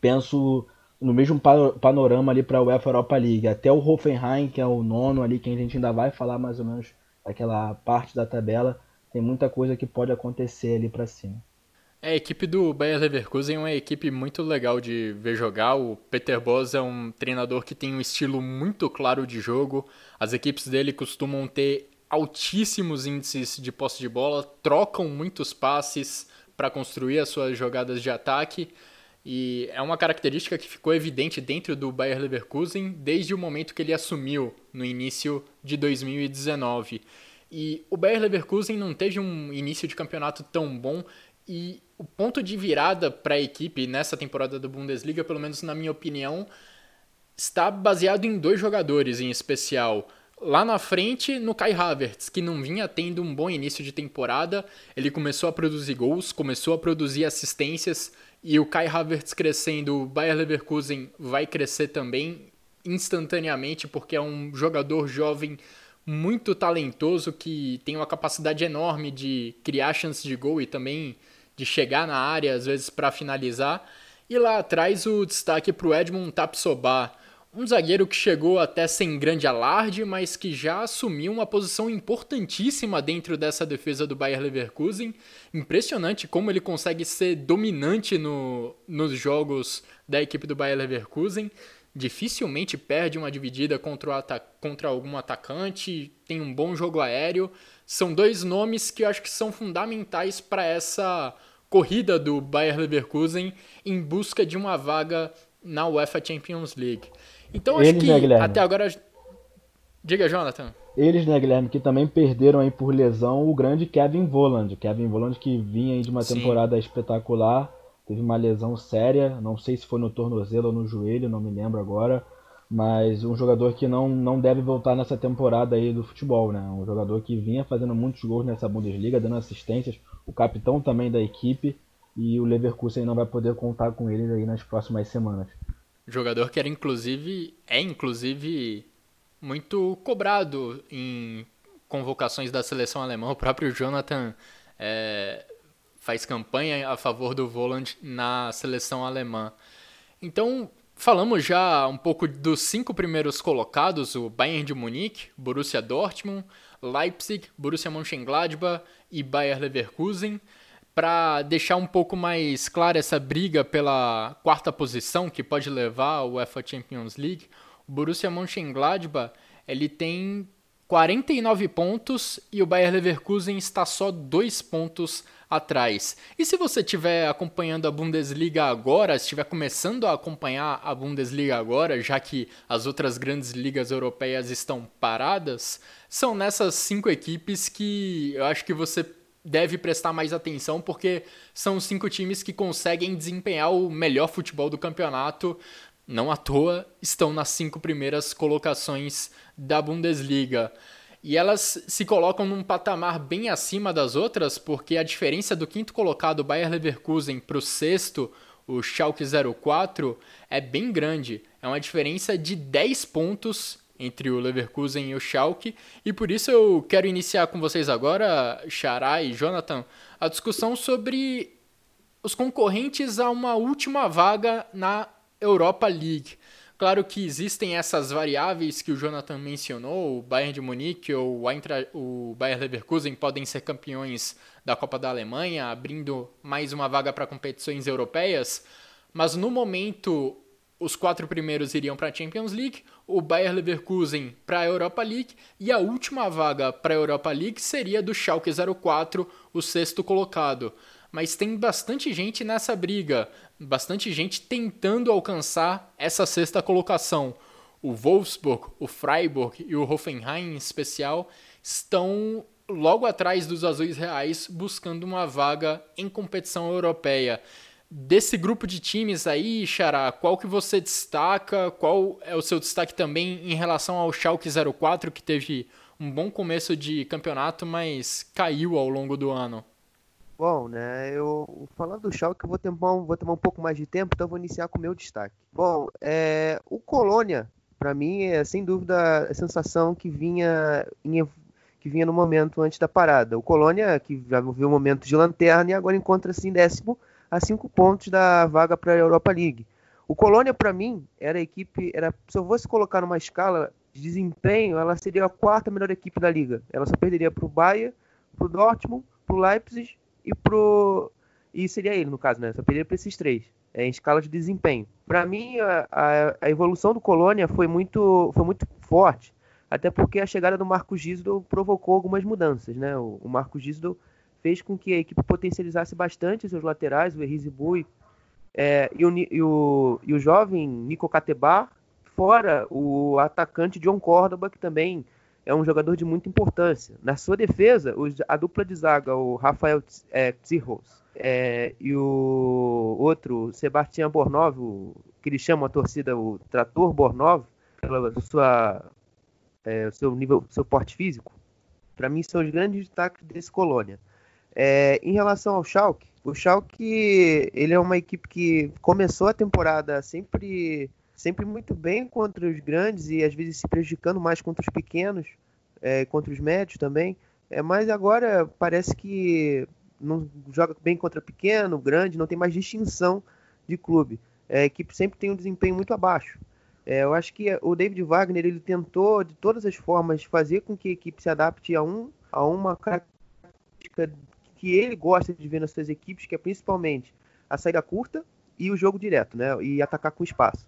penso no mesmo panorama ali para a UEFA Europa League. Até o Hoffenheim, que é o nono ali, que a gente ainda vai falar mais ou menos daquela parte da tabela, tem muita coisa que pode acontecer ali para cima. É, a equipe do Bayer Leverkusen é uma equipe muito legal de ver jogar. O Peter Bosz é um treinador que tem um estilo muito claro de jogo. As equipes dele costumam ter altíssimos índices de posse de bola, trocam muitos passes para construir as suas jogadas de ataque. E é uma característica que ficou evidente dentro do Bayer Leverkusen desde o momento que ele assumiu no início de 2019. E o Bayer Leverkusen não teve um início de campeonato tão bom e o ponto de virada para a equipe nessa temporada da Bundesliga, pelo menos na minha opinião, está baseado em dois jogadores em especial. Lá na frente, no Kai Havertz, que não vinha tendo um bom início de temporada, ele começou a produzir gols, começou a produzir assistências, e o Kai Havertz crescendo, o Bayer Leverkusen vai crescer também instantaneamente, porque é um jogador jovem muito talentoso que tem uma capacidade enorme de criar chances de gol e também de chegar na área, às vezes, para finalizar. E lá atrás o destaque para o Edmund Tapsoba, um zagueiro que chegou até sem grande alarde, mas que já assumiu uma posição importantíssima dentro dessa defesa do Bayer Leverkusen. Impressionante como ele consegue ser dominante no, nos jogos da equipe do Bayer Leverkusen dificilmente perde uma dividida contra, contra algum atacante, tem um bom jogo aéreo. São dois nomes que eu acho que são fundamentais para essa corrida do Bayer Leverkusen em busca de uma vaga na UEFA Champions League. Então acho Eles, que né, até agora. Diga, Jonathan. Eles, né, Guilherme, que também perderam aí por lesão o grande Kevin Voland. Kevin Voland que vinha aí de uma Sim. temporada espetacular teve uma lesão séria, não sei se foi no tornozelo ou no joelho, não me lembro agora, mas um jogador que não, não deve voltar nessa temporada aí do futebol, né? Um jogador que vinha fazendo muitos gols nessa Bundesliga, dando assistências, o capitão também da equipe, e o Leverkusen não vai poder contar com ele aí nas próximas semanas. Jogador que era inclusive, é inclusive muito cobrado em convocações da seleção alemã, o próprio Jonathan é, faz campanha a favor do Voland na seleção alemã. Então, falamos já um pouco dos cinco primeiros colocados, o Bayern de Munique, Borussia Dortmund, Leipzig, Borussia Mönchengladbach e Bayer Leverkusen. Para deixar um pouco mais clara essa briga pela quarta posição que pode levar ao UEFA Champions League, o Borussia Mönchengladbach ele tem 49 pontos e o Bayer Leverkusen está só dois pontos atrás. E se você estiver acompanhando a Bundesliga agora, estiver começando a acompanhar a Bundesliga agora, já que as outras grandes ligas europeias estão paradas, são nessas cinco equipes que eu acho que você deve prestar mais atenção, porque são cinco times que conseguem desempenhar o melhor futebol do campeonato não à toa, estão nas cinco primeiras colocações da Bundesliga. E elas se colocam num patamar bem acima das outras, porque a diferença do quinto colocado, Bayer Leverkusen, para o sexto, o Schalke 04, é bem grande. É uma diferença de 10 pontos entre o Leverkusen e o Schalke. E por isso eu quero iniciar com vocês agora, Xará e Jonathan, a discussão sobre os concorrentes a uma última vaga na Europa League. Claro que existem essas variáveis que o Jonathan mencionou, o Bayern de Munique ou o Bayern Leverkusen podem ser campeões da Copa da Alemanha, abrindo mais uma vaga para competições europeias, mas no momento os quatro primeiros iriam para a Champions League, o Bayern Leverkusen para a Europa League e a última vaga para a Europa League seria do Schalke 04, o sexto colocado mas tem bastante gente nessa briga, bastante gente tentando alcançar essa sexta colocação. O Wolfsburg, o Freiburg e o Hoffenheim em especial estão logo atrás dos Azuis Reais buscando uma vaga em competição europeia. Desse grupo de times aí, Xará, qual que você destaca? Qual é o seu destaque também em relação ao Schalke 04, que teve um bom começo de campeonato, mas caiu ao longo do ano? Bom, né, eu falando do Schalke, eu vou tomar, um, vou tomar um pouco mais de tempo, então vou iniciar com o meu destaque. Bom, é, o Colônia, para mim, é sem dúvida a sensação que vinha em, que vinha no momento antes da parada. O Colônia, que já viu o momento de lanterna e agora encontra-se em décimo a cinco pontos da vaga para a Europa League. O Colônia, para mim, era a equipe, era, se eu fosse colocar numa escala de desempenho, ela seria a quarta melhor equipe da liga. Ela só perderia para o Bayern, para o Dortmund, para o Leipzig e pro. E seria ele, no caso, né? Só perderia para esses três. É, em escala de desempenho. Para mim, a, a, a, evolução do Colônia foi muito, foi muito forte. Até porque a chegada do Marcos Gisdo provocou algumas mudanças, né? O, o Marcos Gisdo fez com que a equipe potencializasse bastante seus laterais, o Errizi Bui é, e, o, e, o, e o jovem Nico Catebar, fora o atacante John Córdoba, que também é um jogador de muita importância. Na sua defesa, a dupla de zaga, o Rafael é, é, e o outro, Sebastião Bornov, o, que eles chamam a torcida o Trator Bornov, sua é, seu nível, seu porte físico, para mim são os grandes destaques desse Colônia. É, em relação ao Schalke, o Schalke ele é uma equipe que começou a temporada sempre sempre muito bem contra os grandes e às vezes se prejudicando mais contra os pequenos, é, contra os médios também. É, mas agora parece que não joga bem contra pequeno, grande, não tem mais distinção de clube. É, a equipe sempre tem um desempenho muito abaixo. É, eu acho que o David Wagner ele tentou de todas as formas fazer com que a equipe se adapte a, um, a uma característica que ele gosta de ver nas suas equipes, que é principalmente a saída curta e o jogo direto, né? E atacar com espaço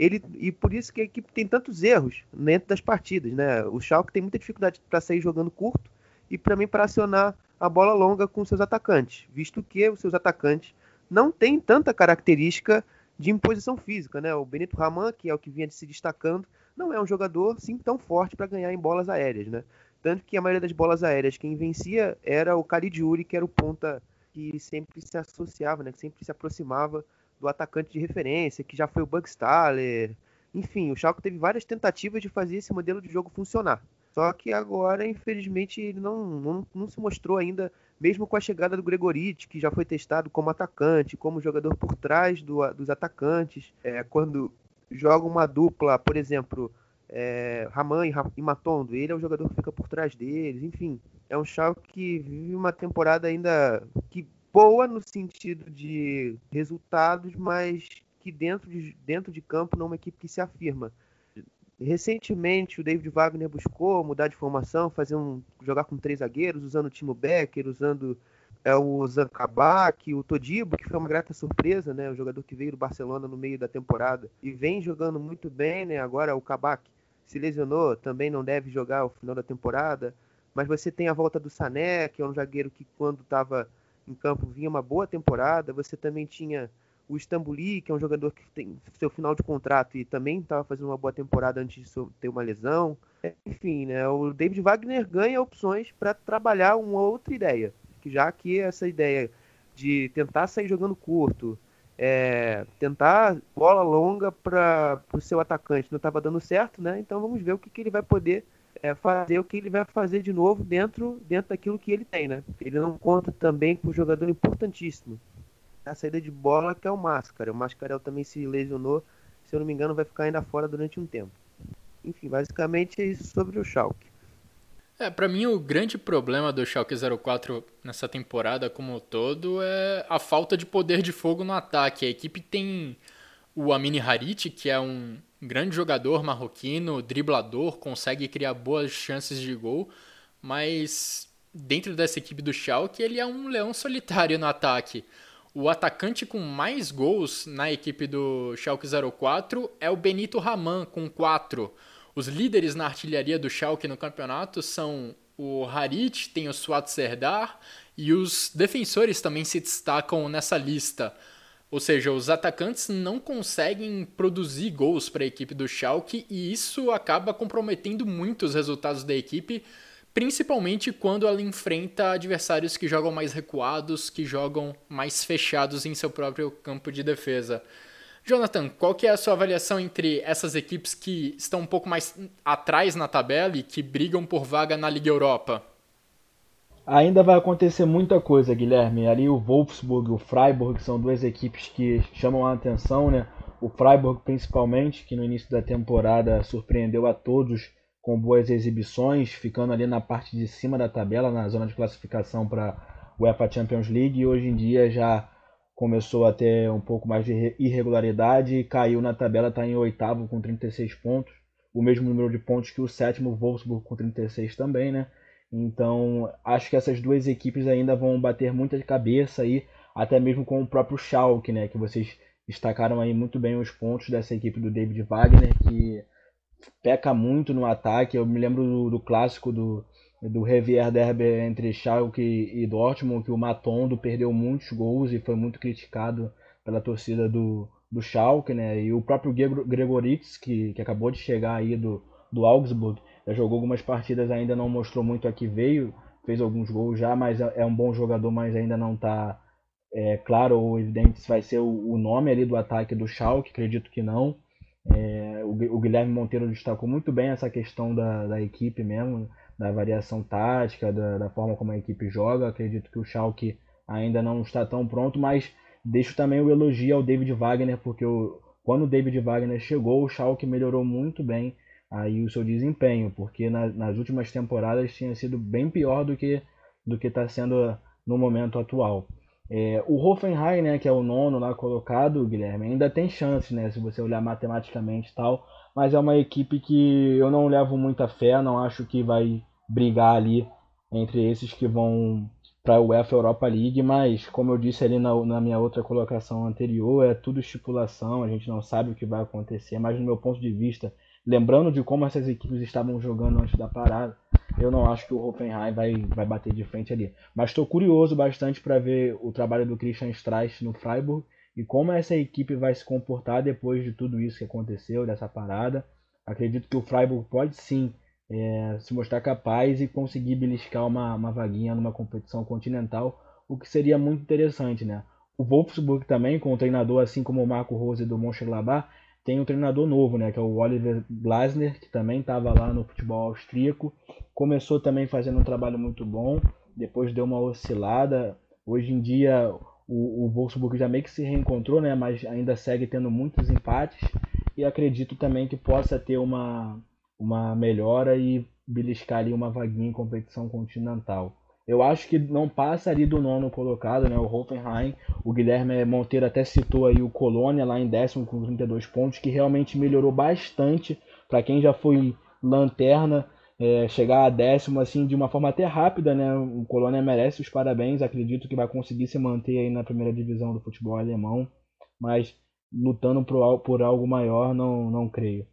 ele e por isso que a equipe tem tantos erros dentro das partidas, né? O Schalke tem muita dificuldade para sair jogando curto e mim para acionar a bola longa com seus atacantes, visto que os seus atacantes não têm tanta característica de imposição física, né? O Benito Raman, que é o que vinha se destacando, não é um jogador sim tão forte para ganhar em bolas aéreas, né? Tanto que a maioria das bolas aéreas quem vencia era o Caligiuri, que era o ponta que sempre se associava, né? Que sempre se aproximava do atacante de referência, que já foi o Bugstaller. Enfim, o Schalke teve várias tentativas de fazer esse modelo de jogo funcionar. Só que agora, infelizmente, ele não, não, não se mostrou ainda, mesmo com a chegada do Gregoriti, que já foi testado como atacante, como jogador por trás do, dos atacantes. É, quando joga uma dupla, por exemplo, é, Raman e, Matondo, ele é o jogador que fica por trás deles. Enfim, é um Schalke que vive uma temporada ainda que boa no sentido de resultados, mas que dentro de, dentro de campo não é uma equipe que se afirma. Recentemente o David Wagner buscou mudar de formação, fazer um jogar com três zagueiros, usando o Timo Becker, usando é, o Zankabak, o Todibo, que foi uma grata surpresa, né? O jogador que veio do Barcelona no meio da temporada e vem jogando muito bem, né? Agora o Kabak se lesionou, também não deve jogar o final da temporada. Mas você tem a volta do Sané, que é um zagueiro que quando estava em campo vinha uma boa temporada. Você também tinha o Istambuli, que é um jogador que tem seu final de contrato e também estava fazendo uma boa temporada antes de ter uma lesão. Enfim, né, o David Wagner ganha opções para trabalhar uma outra ideia, que já que essa ideia de tentar sair jogando curto, é, tentar bola longa para o seu atacante não estava dando certo, né? Então vamos ver o que, que ele vai poder é, fazer, o que ele vai fazer de novo dentro, dentro daquilo que ele tem, né? Ele não conta também com um jogador importantíssimo, a saída de bola, que é o Máscara. O Mascarel também se lesionou, se eu não me engano, vai ficar ainda fora durante um tempo. Enfim, basicamente é isso sobre o Schalke. É, para mim o grande problema do Schalke 04 nessa temporada como um todo é a falta de poder de fogo no ataque. A equipe tem o Amini Harit, que é um grande jogador marroquino, driblador, consegue criar boas chances de gol, mas dentro dessa equipe do Schalke ele é um leão solitário no ataque. O atacante com mais gols na equipe do Schalke 04 é o Benito Raman, com 4. Os líderes na artilharia do Schalke no campeonato são o Harit, tem o Suat Serdar e os defensores também se destacam nessa lista. Ou seja, os atacantes não conseguem produzir gols para a equipe do Schalke e isso acaba comprometendo muito os resultados da equipe, principalmente quando ela enfrenta adversários que jogam mais recuados, que jogam mais fechados em seu próprio campo de defesa. Jonathan, qual que é a sua avaliação entre essas equipes que estão um pouco mais atrás na tabela e que brigam por vaga na Liga Europa? Ainda vai acontecer muita coisa, Guilherme. Ali o Wolfsburg e o Freiburg são duas equipes que chamam a atenção, né? O Freiburg principalmente, que no início da temporada surpreendeu a todos com boas exibições, ficando ali na parte de cima da tabela, na zona de classificação para o UEFA Champions League, e hoje em dia já começou a ter um pouco mais de irregularidade e caiu na tabela, está em oitavo com 36 pontos, o mesmo número de pontos que o sétimo Wolfsburg com 36 também, né? Então acho que essas duas equipes ainda vão bater muita cabeça aí, até mesmo com o próprio Schalke, né? Que vocês destacaram aí muito bem os pontos dessa equipe do David Wagner, que peca muito no ataque. Eu me lembro do, do clássico do, do Revier Derby entre Schalke e Dortmund, que o Matondo perdeu muitos gols e foi muito criticado pela torcida do, do Schalke, né? E o próprio Gregoritz, que, que acabou de chegar aí do, do Augsburg, já jogou algumas partidas, ainda não mostrou muito a que veio, fez alguns gols já, mas é, é um bom jogador, mas ainda não está é, claro ou evidente se vai ser o, o nome ali do ataque do Schalke, acredito que não. É, o, o, Guilherme Monteiro destacou muito bem essa questão da, da equipe mesmo, da variação tática, da, da, forma como a equipe joga. Acredito que o Schalke ainda não está tão pronto, mas deixo também o elogio ao David Wagner, porque o, quando o David Wagner chegou, o Schalke melhorou muito bem aí o seu desempenho, porque na, nas últimas temporadas tinha sido bem pior do que do que está sendo no momento atual. É, o Hoffenheim, né, que é o nono lá colocado, Guilherme, ainda tem chance, né, se você olhar matematicamente e tal, mas é uma equipe que eu não levo muita fé, não acho que vai brigar ali entre esses que vão para a UEFA Europa League, mas como eu disse ali na, na, minha outra colocação anterior, é tudo estipulação, a gente não sabe o que vai acontecer, mas no meu ponto de vista, lembrando de como essas equipes estavam jogando antes da parada, eu não acho que o Hoffenheim vai, vai bater de frente ali. Mas estou curioso bastante para ver o trabalho do Christian Streich no Freiburg e como essa equipe vai se comportar depois de tudo isso que aconteceu, dessa parada. Acredito que o Freiburg pode sim é, se mostrar capaz e conseguir beliscar uma, uma vaguinha numa competição continental, o que seria muito interessante, né? O Wolfsburg também, com o treinador assim como o Marco Rose do Mönchengladbach, tem um treinador novo, né, que é o Oliver Glasner, que também estava lá no futebol austríaco. Começou também fazendo um trabalho muito bom, depois deu uma oscilada. Hoje em dia o, o Wolfsburg já meio que se reencontrou, né, mas ainda segue tendo muitos empates. E acredito também que possa ter uma, uma melhora e beliscar ali uma vaguinha em competição continental. Eu acho que não passa ali do nono colocado, né? O Hoffenheim. O Guilherme Monteiro até citou aí o Colônia lá em décimo com 32 pontos, que realmente melhorou bastante para quem já foi lanterna. É, chegar a décimo assim de uma forma até rápida, né? O Colônia merece os parabéns. Acredito que vai conseguir se manter aí na primeira divisão do futebol alemão, mas lutando por, por algo maior, não, não creio.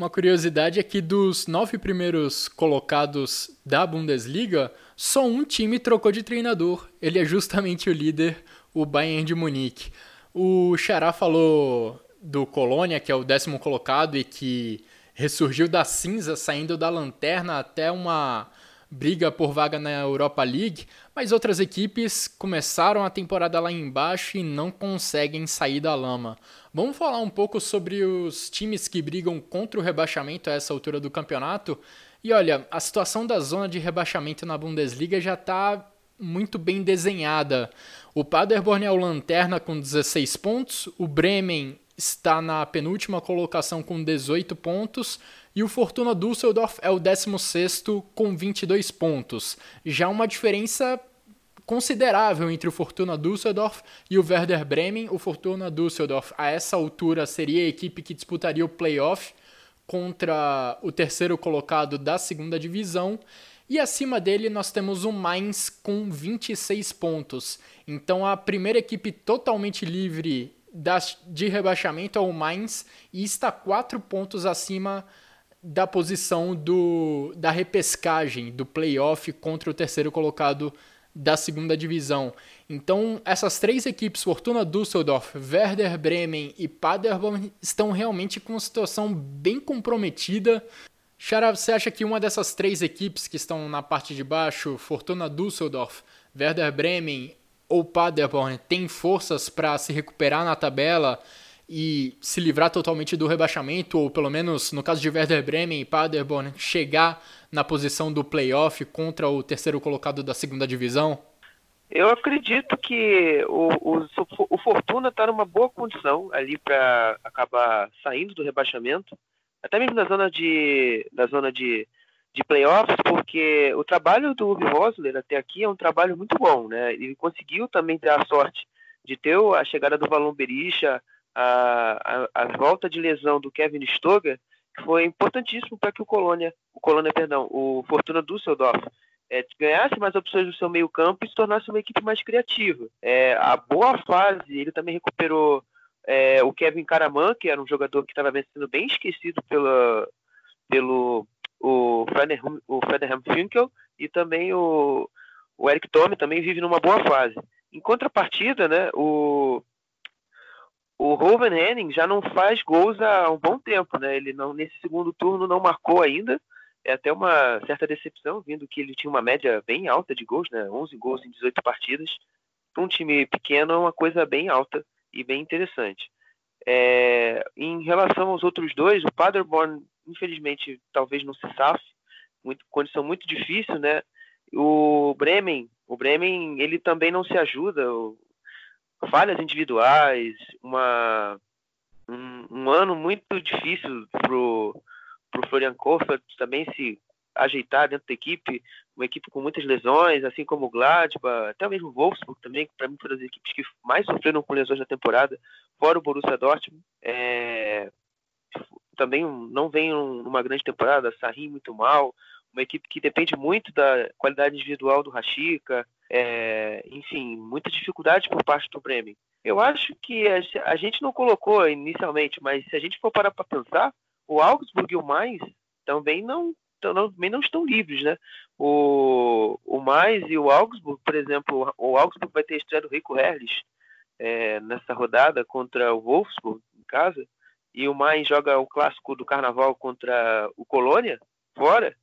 Uma curiosidade é que dos nove primeiros colocados da Bundesliga, só um time trocou de treinador. Ele é justamente o líder, o Bayern de Munique. O Xará falou do Colônia, que é o décimo colocado e que ressurgiu da cinza, saindo da lanterna até uma briga por vaga na Europa League, mas outras equipes começaram a temporada lá embaixo e não conseguem sair da lama. Vamos falar um pouco sobre os times que brigam contra o rebaixamento a essa altura do campeonato. E olha, a situação da zona de rebaixamento na Bundesliga já está muito bem desenhada. O Paderborn é o lanterna com 16 pontos, o Bremen está na penúltima colocação com 18 pontos e o Fortuna Düsseldorf é o 16º com 22 pontos. Já uma diferença considerável entre o Fortuna Düsseldorf e o Werder Bremen. O Fortuna Düsseldorf, a essa altura, seria a equipe que disputaria o playoff contra o terceiro colocado da segunda divisão. E acima dele nós temos o Mainz com 26 pontos. Então a primeira equipe totalmente livre de rebaixamento é o Mainz e está quatro pontos acima da posição do, da repescagem do playoff contra o terceiro colocado da segunda divisão. Então, essas três equipes, Fortuna Düsseldorf, Werder Bremen e Paderborn, estão realmente com uma situação bem comprometida. Xará, você acha que uma dessas três equipes que estão na parte de baixo, Fortuna Düsseldorf, Werder Bremen ou Paderborn, tem forças para se recuperar na tabela e se livrar totalmente do rebaixamento, ou pelo menos no caso de Werder Bremen e Paderborn, chegar na posição do playoff contra o terceiro colocado da segunda divisão? Eu acredito que o, o, o Fortuna está numa boa condição ali para acabar saindo do rebaixamento, até mesmo na zona de, na zona de, de playoffs, porque o trabalho do Uwe Rosler até aqui é um trabalho muito bom, né? Ele conseguiu também ter a sorte de ter a chegada do Valon Berisha, a, a, a volta de lesão do Kevin Stoger foi importantíssimo para que o Colônia, o Colônia, perdão, o Fortuna Düsseldorf é, ganhasse mais opções no seu meio campo e se tornasse uma equipe mais criativa. É, a boa fase, ele também recuperou é, o Kevin Karaman, que era um jogador que estava sendo bem esquecido pela, pelo o Frederham, o Frederham Finkel e também o, o Eric Tome também vive numa boa fase. Em contrapartida, né, o, o Ruben Henning já não faz gols há um bom tempo, né? Ele não nesse segundo turno não marcou ainda. É até uma certa decepção, vindo que ele tinha uma média bem alta de gols, né? 11 gols em 18 partidas. Para um time pequeno é uma coisa bem alta e bem interessante. É, em relação aos outros dois, o Paderborn, infelizmente, talvez não se safe, muito, condição muito difícil, né? O Bremen, o Bremen, ele também não se ajuda. Falhas individuais, uma, um, um ano muito difícil pro, pro Florian Kohfeldt também se ajeitar dentro da equipe, uma equipe com muitas lesões, assim como o Gladbach, até mesmo o Wolfsburg também, que para mim foram as equipes que mais sofreram com lesões na temporada, fora o Borussia Dortmund. É, também não vem numa grande temporada, Sarri muito mal, uma equipe que depende muito da qualidade individual do Rashica, é, enfim, muita dificuldade por parte do Bremen. Eu acho que a, gente não colocou inicialmente, mas se a gente for parar para pensar, o Augsburg e o Mainz também não, também não estão livres, né? O, o Mainz e o Augsburg, por exemplo, o Augsburg vai ter a estreia do Rico Herrlich é, nessa rodada contra o Wolfsburg em casa, e o Mainz joga o clássico do Carnaval contra o Colônia fora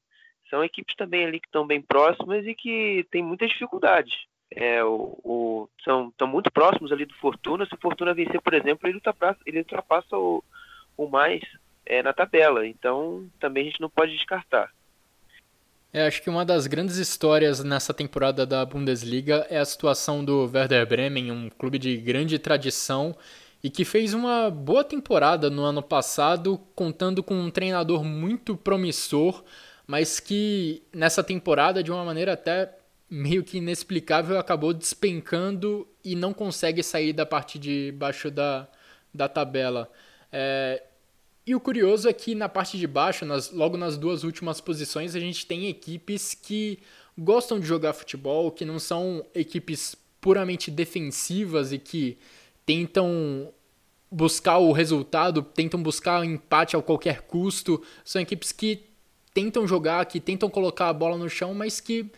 são equipes também ali que estão bem próximas e que têm muitas dificuldades. É, o, o, são estão muito próximos ali do Fortuna. Se o Fortuna vencer, por exemplo, ele ultrapassa, ele ultrapassa o, o mais é, na tabela. Então, também a gente não pode descartar. É, acho que uma das grandes histórias nessa temporada da Bundesliga é a situação do Werder Bremen, um clube de grande tradição e que fez uma boa temporada no ano passado, contando com um treinador muito promissor mas que nessa temporada, de uma maneira até meio que inexplicável acabou despencando e não consegue sair da parte de baixo da, da tabela. É, e o curioso é que na parte de baixo, nas, logo nas duas últimas posições, a gente tem equipes que gostam de jogar futebol, que não são equipes puramente defensivas e que tentam buscar o resultado, tentam buscar o empate a qualquer custo. São equipes que tentam jogar, que tentam colocar a bola no chão, mas que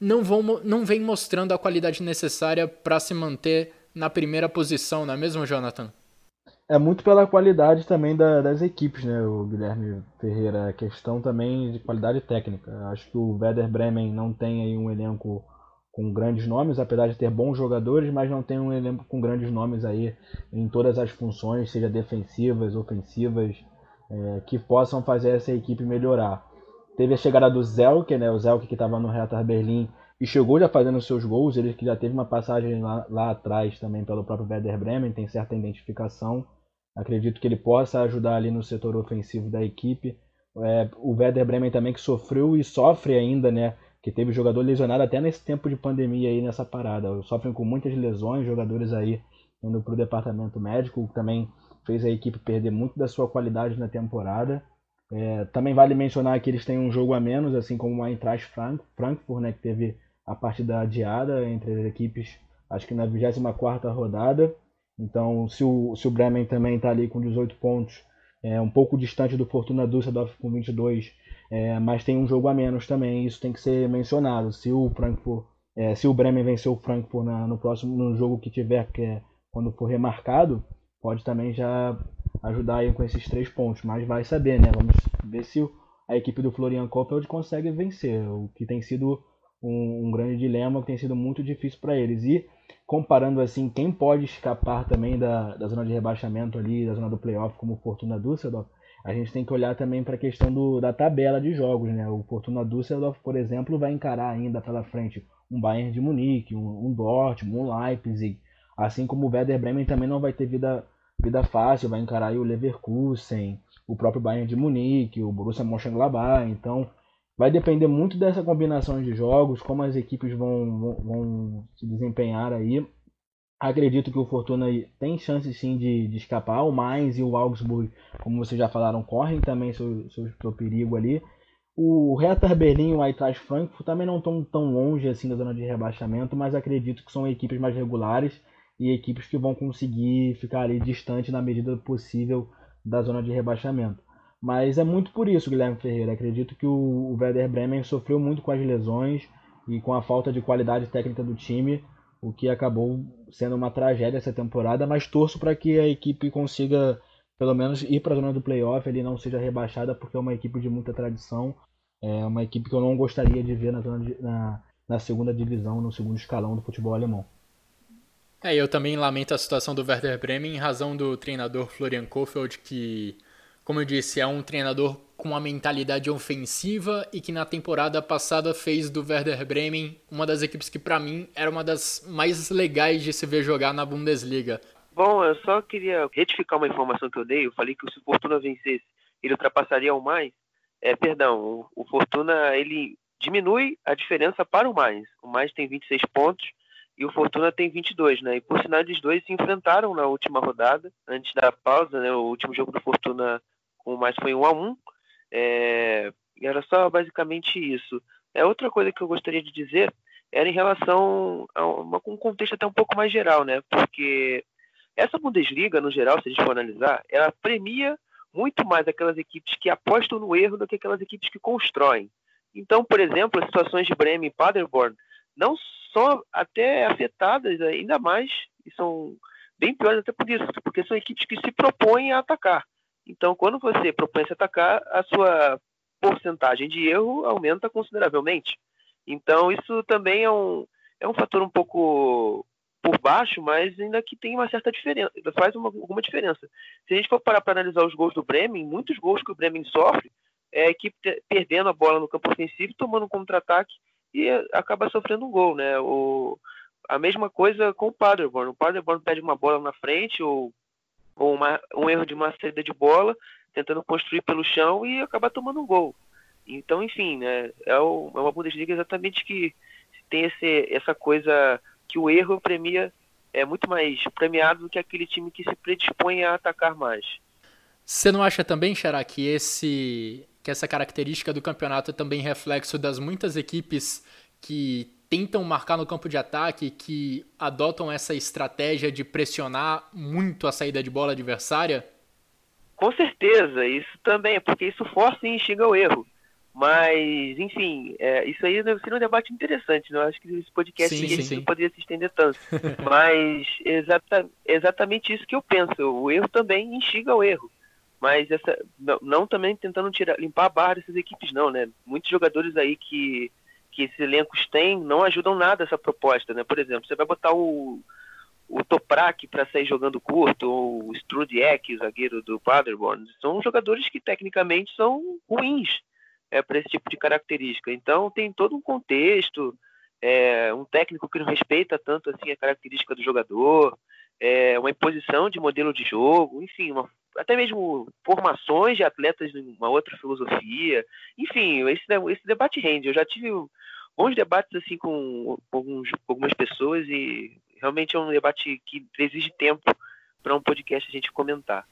não vão não vem mostrando a qualidade necessária para se manter na primeira posição, não é mesmo, Jonathan? É muito pela qualidade também da, das equipes, né, o Guilherme Ferreira. A questão também de qualidade técnica. Acho que o Werder Bremen não tem aí um elenco com grandes nomes, apesar de ter bons jogadores, mas não tem um elenco com grandes nomes aí em todas as funções, seja defensivas, ofensivas, é, que possam fazer essa equipe melhorar. Teve a chegada do Zelke, né, o Zelke que estava no Hertha Berlim e chegou já fazendo seus gols, ele que já teve uma passagem lá, lá atrás também pelo próprio Werder Bremen, tem certa identificação. Acredito que ele possa ajudar ali no setor ofensivo da equipe. É, o Werder Bremen também que sofreu e sofre ainda, né? Que teve jogador lesionado até nesse tempo de pandemia aí nessa parada. Sofrem com muitas lesões, jogadores aí indo para o departamento médico, também fez a equipe perder muito da sua qualidade na temporada. É, também vale mencionar que eles têm um jogo a menos, assim como o Eintracht Frankfurt, né, que teve a partida adiada entre as equipes, acho que na 24ª rodada. Então, se o, se o Bremen também está ali com 18 pontos, é um pouco distante do Fortuna Düsseldorf com 22, é, mas tem um jogo a menos também, isso tem que ser mencionado. Se o Frankfurt, é, se o Bremen vencer o Frankfurt na, no próximo no jogo que tiver, que é quando for remarcado, pode também já ajudar aí com esses três pontos, mas vai saber, né? Vamos ver se a equipe do Florian Kofeld consegue vencer, o que tem sido um, um grande dilema, que tem sido muito difícil para eles. E comparando assim, quem pode escapar também da, da zona de rebaixamento ali, da zona do playoff, como o Fortuna Düsseldorf, a gente tem que olhar também para a questão do, da tabela de jogos, né? O Fortuna Düsseldorf, por exemplo, vai encarar ainda pela frente um Bayern de Munique, um, um Dortmund, um Leipzig, assim como o Werder Bremen também não vai ter vida, vida fácil, vai encarar o Leverkusen, o próprio Bayern de Munique, o Borussia Mönchengladbach, então Vai depender muito dessa combinação de jogos, como as equipes vão, vão, vão se desempenhar aí. Acredito que o Fortuna tem chance sim de, de escapar. O Mainz e o Augsburg, como vocês já falaram, correm também seu, seu, seu perigo ali. O Hertha Berlim e o Eintracht Frankfurt também não estão tão longe assim da zona de rebaixamento, mas acredito que são equipes mais regulares e equipes que vão conseguir ficar ali distante na medida possível da zona de rebaixamento. Mas é muito por isso, Guilherme Ferreira. Acredito que o Werder Bremen sofreu muito com as lesões e com a falta de qualidade técnica do time, o que acabou sendo uma tragédia essa temporada. Mas torço para que a equipe consiga, pelo menos, ir para a zona do playoff, ele não seja rebaixada, porque é uma equipe de muita tradição. É uma equipe que eu não gostaria de ver na, de, na, na segunda divisão, no segundo escalão do futebol alemão. É, eu também lamento a situação do Werder Bremen em razão do treinador Florian Kofeld, que como eu disse, é um treinador com uma mentalidade ofensiva e que na temporada passada fez do Werder Bremen uma das equipes que para mim era uma das mais legais de se ver jogar na Bundesliga. Bom, eu só queria retificar uma informação que eu dei. Eu falei que se o Fortuna vencesse, ele ultrapassaria o mais. É, perdão, o, Fortuna ele diminui a diferença para o mais. O mais tem 26 pontos e o Fortuna tem 22, né? E por sinal, eles dois se enfrentaram na última rodada, antes da pausa, né? O último jogo do Fortuna o mais foi um a um. É, e era só basicamente isso. É outra coisa que eu gostaria de dizer era em relação a uma, um contexto até um pouco mais geral, né? Porque essa Bundesliga, no geral, se a gente for analisar, ela premia muito mais aquelas equipes que apostam no erro do que aquelas equipes que constroem. Então, por exemplo, as situações de Bremen e Paderborn não são até afetadas ainda mais e são bem piores até por isso, porque são equipes que se propõem a atacar. Então, quando você propõe se atacar, a sua porcentagem de erro aumenta consideravelmente. Então, isso também é um, é um fator um pouco por baixo, mas ainda que tem uma certa diferença, faz uma, alguma diferença. Se a gente for parar para analisar os gols do Bremen, muitos gols que o Bremen sofre é a equipe perdendo a bola no campo ofensivo, tomando um contra-ataque e acaba sofrendo um gol, né? O, a mesma coisa com o Paderborn. O Paderborn perde uma bola na frente ou ou uma, um erro de uma saída de bola, tentando construir pelo chão e acabar tomando um gol. Então, enfim, né, é, o, é uma Bundesliga exatamente que tem esse, essa coisa que o erro premia é muito mais premiado do que aquele time que se predispõe a atacar mais. Você não acha também, Xará, que esse que essa característica do campeonato é também reflexo das muitas equipes que tentam marcar no campo de ataque, que adotam essa estratégia de pressionar muito a saída de bola adversária? Com certeza, isso também, porque isso força e instiga o erro. Mas, enfim, é, isso aí deve ser um debate interessante. Né? Eu acho que esse podcast sim, sim, sim. não poderia se estender tanto. Mas exata, exatamente isso que eu penso. O erro também instiga o erro. Mas essa, não, não também tentando tirar, limpar a barra dessas equipes, não, né? Muitos jogadores aí que, que esses elencos têm não ajudam nada essa proposta, né? Por exemplo, você vai botar o, o Toprak para sair jogando curto, ou o Strudiek, zagueiro do Paderborn, são jogadores que tecnicamente são ruins é, para esse tipo de característica. Então tem todo um contexto, é, um técnico que não respeita tanto assim a característica do jogador, é, uma imposição de modelo de jogo, enfim, uma, até mesmo formações de atletas de uma outra filosofia, enfim, esse, esse debate rende. Eu já tive bons debates assim com, alguns, algumas pessoas e realmente é um debate que exige tempo para um podcast a gente comentar.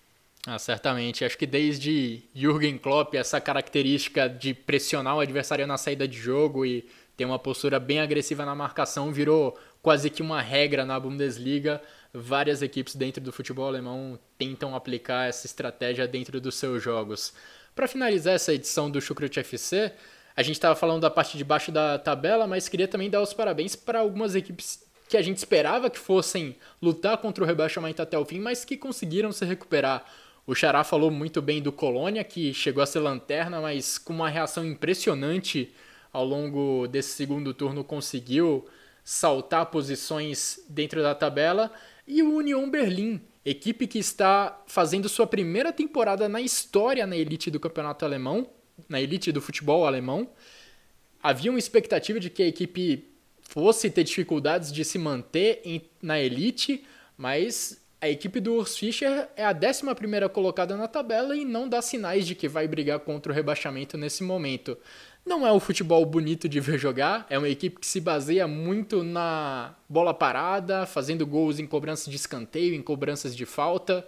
Ah, certamente. Acho que desde Jürgen Klopp, essa característica de pressionar o adversário na saída de jogo e ter uma postura bem agressiva na marcação virou quase que uma regra na Bundesliga. Várias equipes dentro do futebol alemão tentam aplicar essa estratégia dentro dos seus jogos. Para finalizar essa edição do Chucrut FC, a gente estava falando da parte de baixo da tabela, mas queria também dar os parabéns para algumas equipes que a gente esperava que fossem lutar contra o rebaixamento até o fim, mas que conseguiram se recuperar. O Xará falou muito bem do Colônia, que chegou a ser lanterna, mas com uma reação impressionante ao longo desse segundo turno conseguiu saltar posições dentro da tabela. E o Union Berlim, equipe que está fazendo sua primeira temporada na história na elite do campeonato alemão, na elite do futebol alemão. Havia uma expectativa de que a equipe fosse ter dificuldades de se manter em, na elite, mas a equipe do Urs Fischer é a 11 colocada na tabela e não dá sinais de que vai brigar contra o rebaixamento nesse momento. Não é um futebol bonito de ver jogar, é uma equipe que se baseia muito na bola parada, fazendo gols em cobranças de escanteio, em cobranças de falta.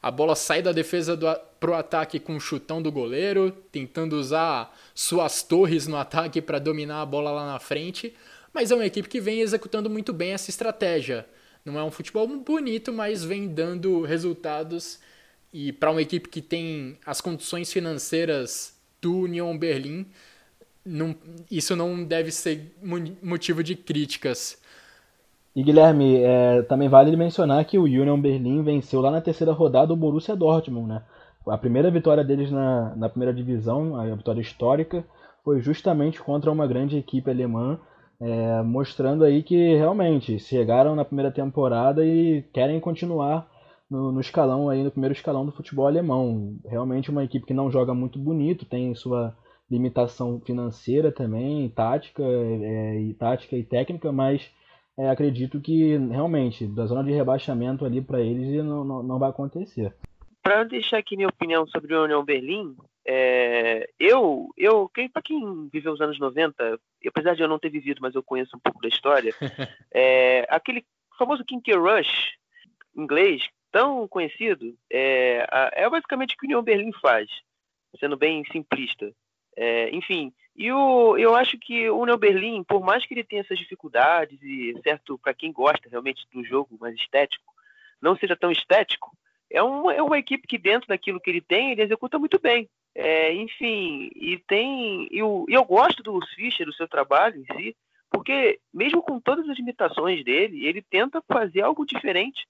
A bola sai da defesa do, pro ataque com o chutão do goleiro, tentando usar suas torres no ataque para dominar a bola lá na frente. Mas é uma equipe que vem executando muito bem essa estratégia. Não é um futebol bonito, mas vem dando resultados. E para uma equipe que tem as condições financeiras do Union Berlim, não, isso não deve ser motivo de críticas. E Guilherme, é, também vale mencionar que o Union Berlim venceu lá na terceira rodada o Borussia Dortmund, né? A primeira vitória deles na, na primeira divisão, a vitória histórica, foi justamente contra uma grande equipe alemã é, mostrando aí que realmente chegaram na primeira temporada e querem continuar no, no, escalão aí no primeiro escalão do futebol alemão. Realmente uma equipe que não joga muito bonito, tem sua limitação financeira também, tática, é, e tática e técnica, mas é, acredito que realmente da zona de rebaixamento ali para eles não, não, não vai acontecer. Para deixar aqui minha opinião sobre o União Berlim, é, eu, eu quem, para quem viveu os anos 90, apesar de eu não ter vivido, mas eu conheço um pouco da história, é, aquele famoso Kinky Rush inglês, tão conhecido, é, é basicamente o que o União Berlim faz, sendo bem simplista. É, enfim, e o, eu acho que o União Berlim, por mais que ele tenha essas dificuldades, e certo, para quem gosta realmente do jogo mais estético, não seja tão estético, é uma, é uma equipe que dentro daquilo que ele tem, ele executa muito bem. É, enfim, e tem. Eu, eu gosto do Fischer, do seu trabalho em si, porque mesmo com todas as limitações dele, ele tenta fazer algo diferente.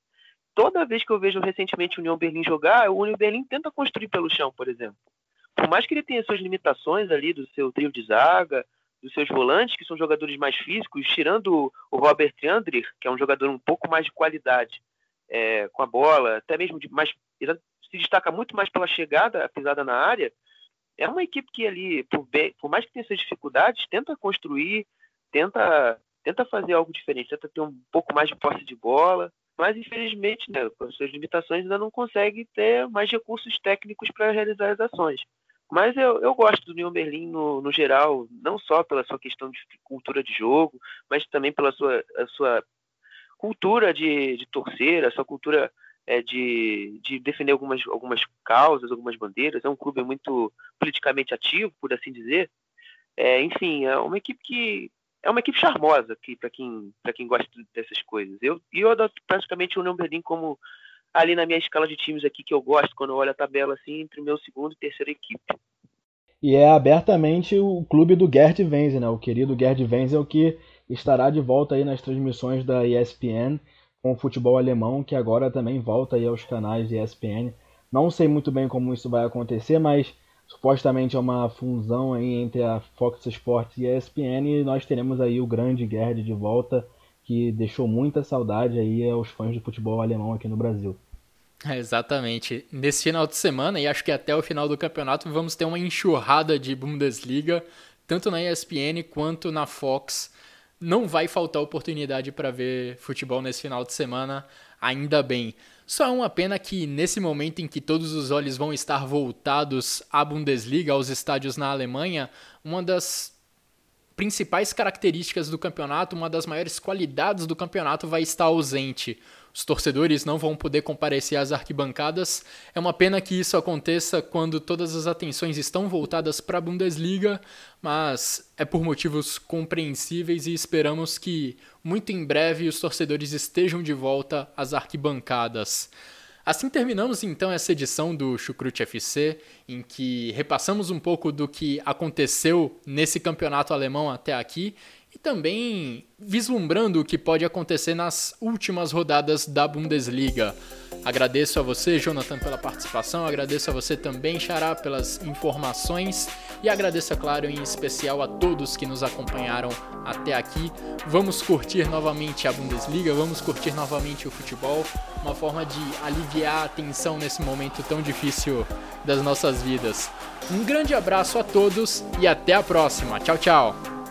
Toda vez que eu vejo recentemente o União Berlim jogar, o União Berlim tenta construir pelo chão, por exemplo. Por mais que ele tenha suas limitações ali do seu trio de zaga, dos seus volantes, que são jogadores mais físicos, tirando o Robert Andrich, que é um jogador um pouco mais de qualidade é, com a bola, até mesmo de mais se destaca muito mais pela chegada, a pisada na área, é uma equipe que ali, por, bem, por mais que tenha suas dificuldades, tenta construir, tenta, tenta fazer algo diferente, tenta ter um pouco mais de posse de bola, mas infelizmente, né, com as suas limitações, ainda não consegue ter mais recursos técnicos para realizar as ações. Mas eu, eu gosto do União Berlim no, no geral, não só pela sua questão de cultura de jogo, mas também pela sua, a sua cultura de, de torcer, a sua cultura é, de, de defender algumas, algumas causas, algumas bandeiras. É um clube muito politicamente ativo, por assim dizer. É, enfim, é uma equipe que é uma equipe charmosa que para quem para quem gosta dessas coisas. Eu e eu adoto praticamente o União Berlim como ali na minha escala de times aqui que eu gosto quando eu olho a tabela assim entre o meu segundo e terceira equipe. E é abertamente o clube do Gerd Wenzel, né? O querido Gerd Wenzel que estará de volta aí nas transmissões da ESPN com o futebol alemão, que agora também volta aí aos canais ESPN. Não sei muito bem como isso vai acontecer, mas supostamente é uma fusão aí entre a Fox Sports e a ESPN e nós teremos aí o grande Gerd de volta que deixou muita saudade aí aos fãs de futebol alemão aqui no Brasil. Exatamente. Nesse final de semana e acho que até o final do campeonato vamos ter uma enxurrada de Bundesliga, tanto na ESPN quanto na Fox. Não vai faltar oportunidade para ver futebol nesse final de semana, ainda bem. Só é uma pena que nesse momento em que todos os olhos vão estar voltados à Bundesliga, aos estádios na Alemanha, uma das principais características do campeonato, uma das maiores qualidades do campeonato vai estar ausente. Os torcedores não vão poder comparecer às arquibancadas. É uma pena que isso aconteça quando todas as atenções estão voltadas para a Bundesliga, mas é por motivos compreensíveis e esperamos que muito em breve os torcedores estejam de volta às arquibancadas. Assim terminamos então essa edição do Chucrute FC, em que repassamos um pouco do que aconteceu nesse campeonato alemão até aqui também vislumbrando o que pode acontecer nas últimas rodadas da Bundesliga. Agradeço a você, Jonathan, pela participação, agradeço a você também, Xará, pelas informações e agradeço, é claro, em especial a todos que nos acompanharam até aqui. Vamos curtir novamente a Bundesliga, vamos curtir novamente o futebol, uma forma de aliviar a tensão nesse momento tão difícil das nossas vidas. Um grande abraço a todos e até a próxima. Tchau, tchau!